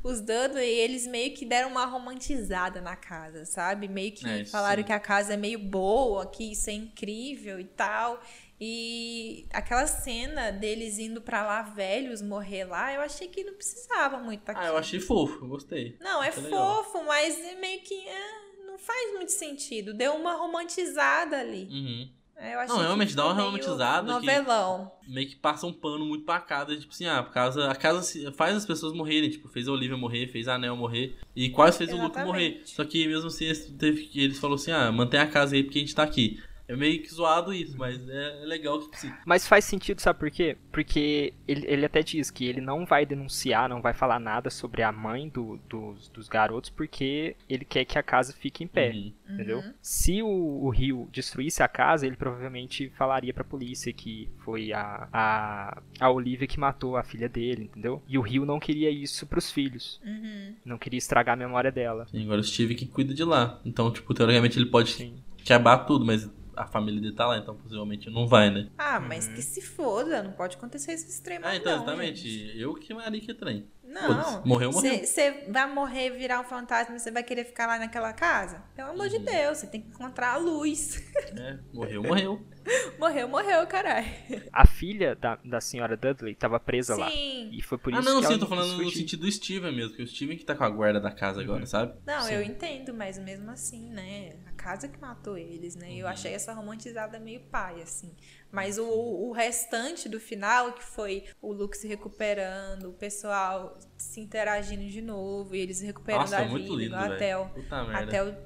Speaker 1: os Dudley, eles meio que deram uma romantizada na casa, sabe? Meio que
Speaker 2: É,
Speaker 1: falaram
Speaker 2: sim.
Speaker 1: que a casa é meio boa, que isso é incrível e tal. E aquela cena deles indo pra lá velhos morrer lá, eu achei que não precisava muito
Speaker 2: Ah,
Speaker 1: daquilo.
Speaker 2: eu achei fofo, eu gostei.
Speaker 1: Não, é
Speaker 2: Achei legal.
Speaker 1: fofo, mas é meio que é, não faz muito sentido. Deu uma romantizada ali.
Speaker 2: Uhum.
Speaker 1: É,
Speaker 2: Não,
Speaker 1: que
Speaker 2: realmente, dá uma romantizada que-
Speaker 1: Novelão.
Speaker 2: meio que passa um pano muito pra casa, tipo assim, ah, a casa, a casa faz as pessoas morrerem, tipo, fez a Olivia morrer, fez a Anel morrer, e quase fez o Luke
Speaker 1: Exatamente.
Speaker 2: morrer. Só que mesmo assim, eles, teve, que- eles falaram assim, ah, mantém a casa aí porque a gente tá aqui. É meio que zoado isso, mas é, é legal que, assim,
Speaker 3: Mas faz sentido, sabe por quê? Porque ele, ele até diz que ele não vai denunciar, não vai falar nada sobre a mãe do- dos, dos garotos, porque ele quer que a casa fique em pé.
Speaker 2: uhum.
Speaker 3: Entendeu? Se o, o Rio destruísse a casa, ele provavelmente falaria pra polícia que foi a, a, a Olivia que matou a filha dele, entendeu? E o Rio não queria isso pros filhos.
Speaker 1: Uhum.
Speaker 3: Não queria estragar a memória dela.
Speaker 2: Sim, agora o Steve que cuida de lá. Então, tipo, teoricamente ele pode
Speaker 3: Sim.
Speaker 2: quebrar tudo, mas a família dele tá lá, então possivelmente não vai, né?
Speaker 1: Ah, mas que se foda, não pode acontecer esse extremo
Speaker 2: Ah, então,
Speaker 1: não,
Speaker 2: exatamente.
Speaker 1: gente.
Speaker 2: Eu que Maria que trem.
Speaker 1: Não.
Speaker 2: Morreu, morreu.
Speaker 1: Você vai morrer, virar um fantasma, você vai querer ficar lá naquela casa? Pelo amor de Deus, você tem que encontrar a luz.
Speaker 2: É, morreu, morreu.
Speaker 1: morreu, morreu, caralho.
Speaker 3: A filha da, da senhora Dudley tava presa lá.
Speaker 1: Sim.
Speaker 3: E foi por
Speaker 2: Ah,
Speaker 3: isso
Speaker 2: não,
Speaker 3: que
Speaker 2: sim,
Speaker 3: ela
Speaker 2: eu tô falando no sentido do Steven mesmo, que o Steven que tá com a guarda da casa agora, sabe?
Speaker 1: Não,
Speaker 2: Sim.
Speaker 1: eu entendo, mas mesmo assim, né? Casa que matou eles, né? Eu achei essa romantizada meio pai, assim. Mas o, o restante do final, que foi o Luke se recuperando, o pessoal se interagindo de novo, e eles recuperando
Speaker 2: Nossa,
Speaker 1: a
Speaker 2: muito
Speaker 1: vida,
Speaker 2: lindo,
Speaker 1: igual até o, até o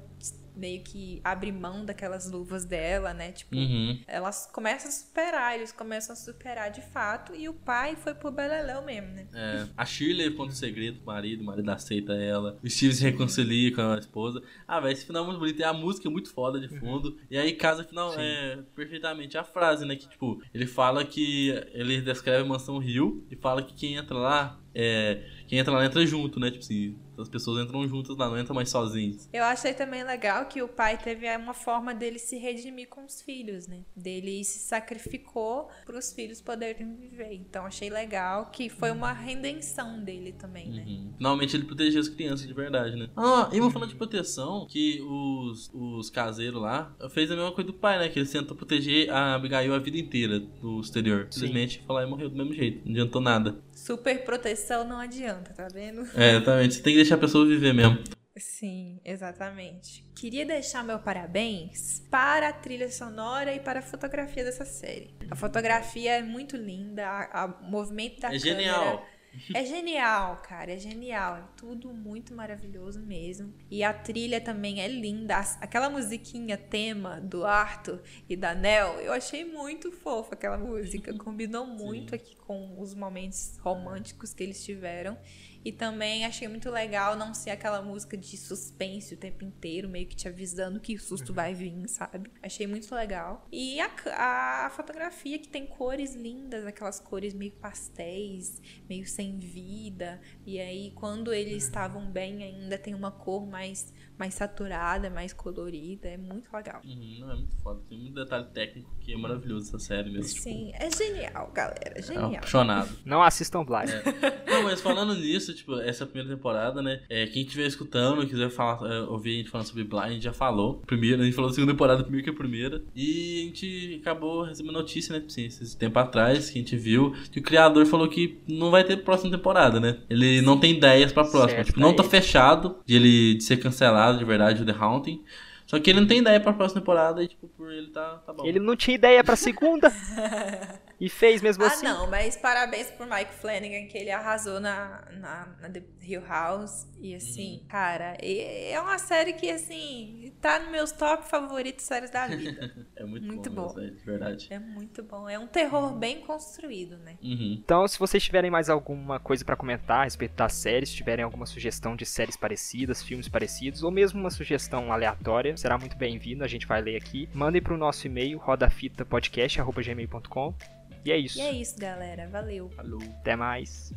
Speaker 1: meio que abre mão daquelas luvas dela, né? Tipo,
Speaker 2: Uhum.
Speaker 1: elas começam a superar, eles começam a superar de fato, e o pai foi pro Beleléu mesmo, né?
Speaker 2: É, a Shirley conta o segredo pro marido, o marido aceita ela. O Steve se reconcilia com a esposa. Ah, velho, esse final é muito bonito. E a música é muito foda de fundo. E aí casa final é perfeitamente a frase, né? Que tipo, ele fala que ele descreve a mansão Rio e fala que quem entra lá é. Quem entra lá entra junto, né? Tipo assim, as pessoas entram juntas lá, não entram mais sozinhas.
Speaker 1: Eu achei também legal que o pai teve uma forma dele se redimir com os filhos, né? Dele se sacrificou para os filhos poderem viver. Então achei legal que foi uma redenção dele também, né?
Speaker 2: Uhum. Finalmente ele protegeu as crianças de verdade, né? Ah, e vou falar de proteção, que os, os caseiros lá fez a mesma coisa do pai, né? Que eles tentam proteger a Abigail a vida inteira do exterior. Simplesmente foi lá e morreu do mesmo jeito. Não adiantou nada.
Speaker 1: Super proteção não adianta, tá vendo?
Speaker 2: É, exatamente. Você tem que deixar a pessoa viver mesmo.
Speaker 1: Sim, exatamente. Queria deixar meu parabéns para a trilha sonora e para a fotografia dessa série. A fotografia é muito linda, o movimento da
Speaker 2: é
Speaker 1: câmera
Speaker 2: genial.
Speaker 1: É genial, cara, é genial. É tudo muito maravilhoso mesmo. E a trilha também é linda. Aquela musiquinha tema do Arthur e da Nell, eu achei muito fofa aquela música. Combinou muito aqui com os momentos românticos que eles tiveram. E também achei muito legal não ser aquela música de suspense o tempo inteiro, meio que te avisando que o susto vai vir, sabe? Achei muito legal. E a, a fotografia que tem cores lindas, aquelas cores meio pastéis, meio sem vida. E aí, quando eles estavam bem, ainda tem uma cor mais, mais saturada, mais colorida. É muito legal.
Speaker 2: Uhum, não, é muito foda. Tem muito detalhe técnico que é maravilhoso essa série mesmo. tipo,
Speaker 1: Sim, é genial, galera.
Speaker 2: é
Speaker 1: Genial.
Speaker 2: apaixonado.
Speaker 3: Não assistam Blind.
Speaker 2: Não, mas falando nisso, tipo, essa primeira temporada, né? É, quem estiver escutando, quiser falar, é, ouvir a gente falando sobre Blind, a gente já falou. Primeiro, a gente falou da segunda temporada primeiro que a primeira. E a gente acabou recebendo notícia, né? Assim, esse tempo atrás, que a gente viu, que o criador falou que não vai ter próxima temporada, né? Ele não tem ideias pra próxima.
Speaker 3: Certo,
Speaker 2: tipo, não tá
Speaker 3: ele.
Speaker 2: fechado de ele de ser cancelado de verdade, o The Haunting. Só que ele não tem ideia pra próxima temporada e, tipo, por ele tá, tá bom.
Speaker 3: Ele não tinha ideia pra segunda. e fez mesmo
Speaker 1: Ah,
Speaker 3: assim.
Speaker 1: não, mas parabéns pro Mike Flanagan, que ele arrasou na, na, na The Hill House. E assim, cara, e- é uma série que, assim, tá nos meus top favoritos séries da vida.
Speaker 2: É muito,
Speaker 1: Muito
Speaker 2: bom,
Speaker 1: bom.
Speaker 2: é, de verdade.
Speaker 1: é muito bom. É um terror bem construído, né?
Speaker 2: Uhum.
Speaker 3: Então, se vocês tiverem mais alguma coisa pra comentar a respeito das séries, se tiverem alguma sugestão de séries parecidas, filmes parecidos, ou mesmo uma sugestão aleatória, será muito bem-vindo, a gente vai ler aqui. Mandem pro nosso e-mail rodafitapodcast.gmail.com. E é isso.
Speaker 1: E é isso, galera. Valeu.
Speaker 2: Falou.
Speaker 3: Até mais.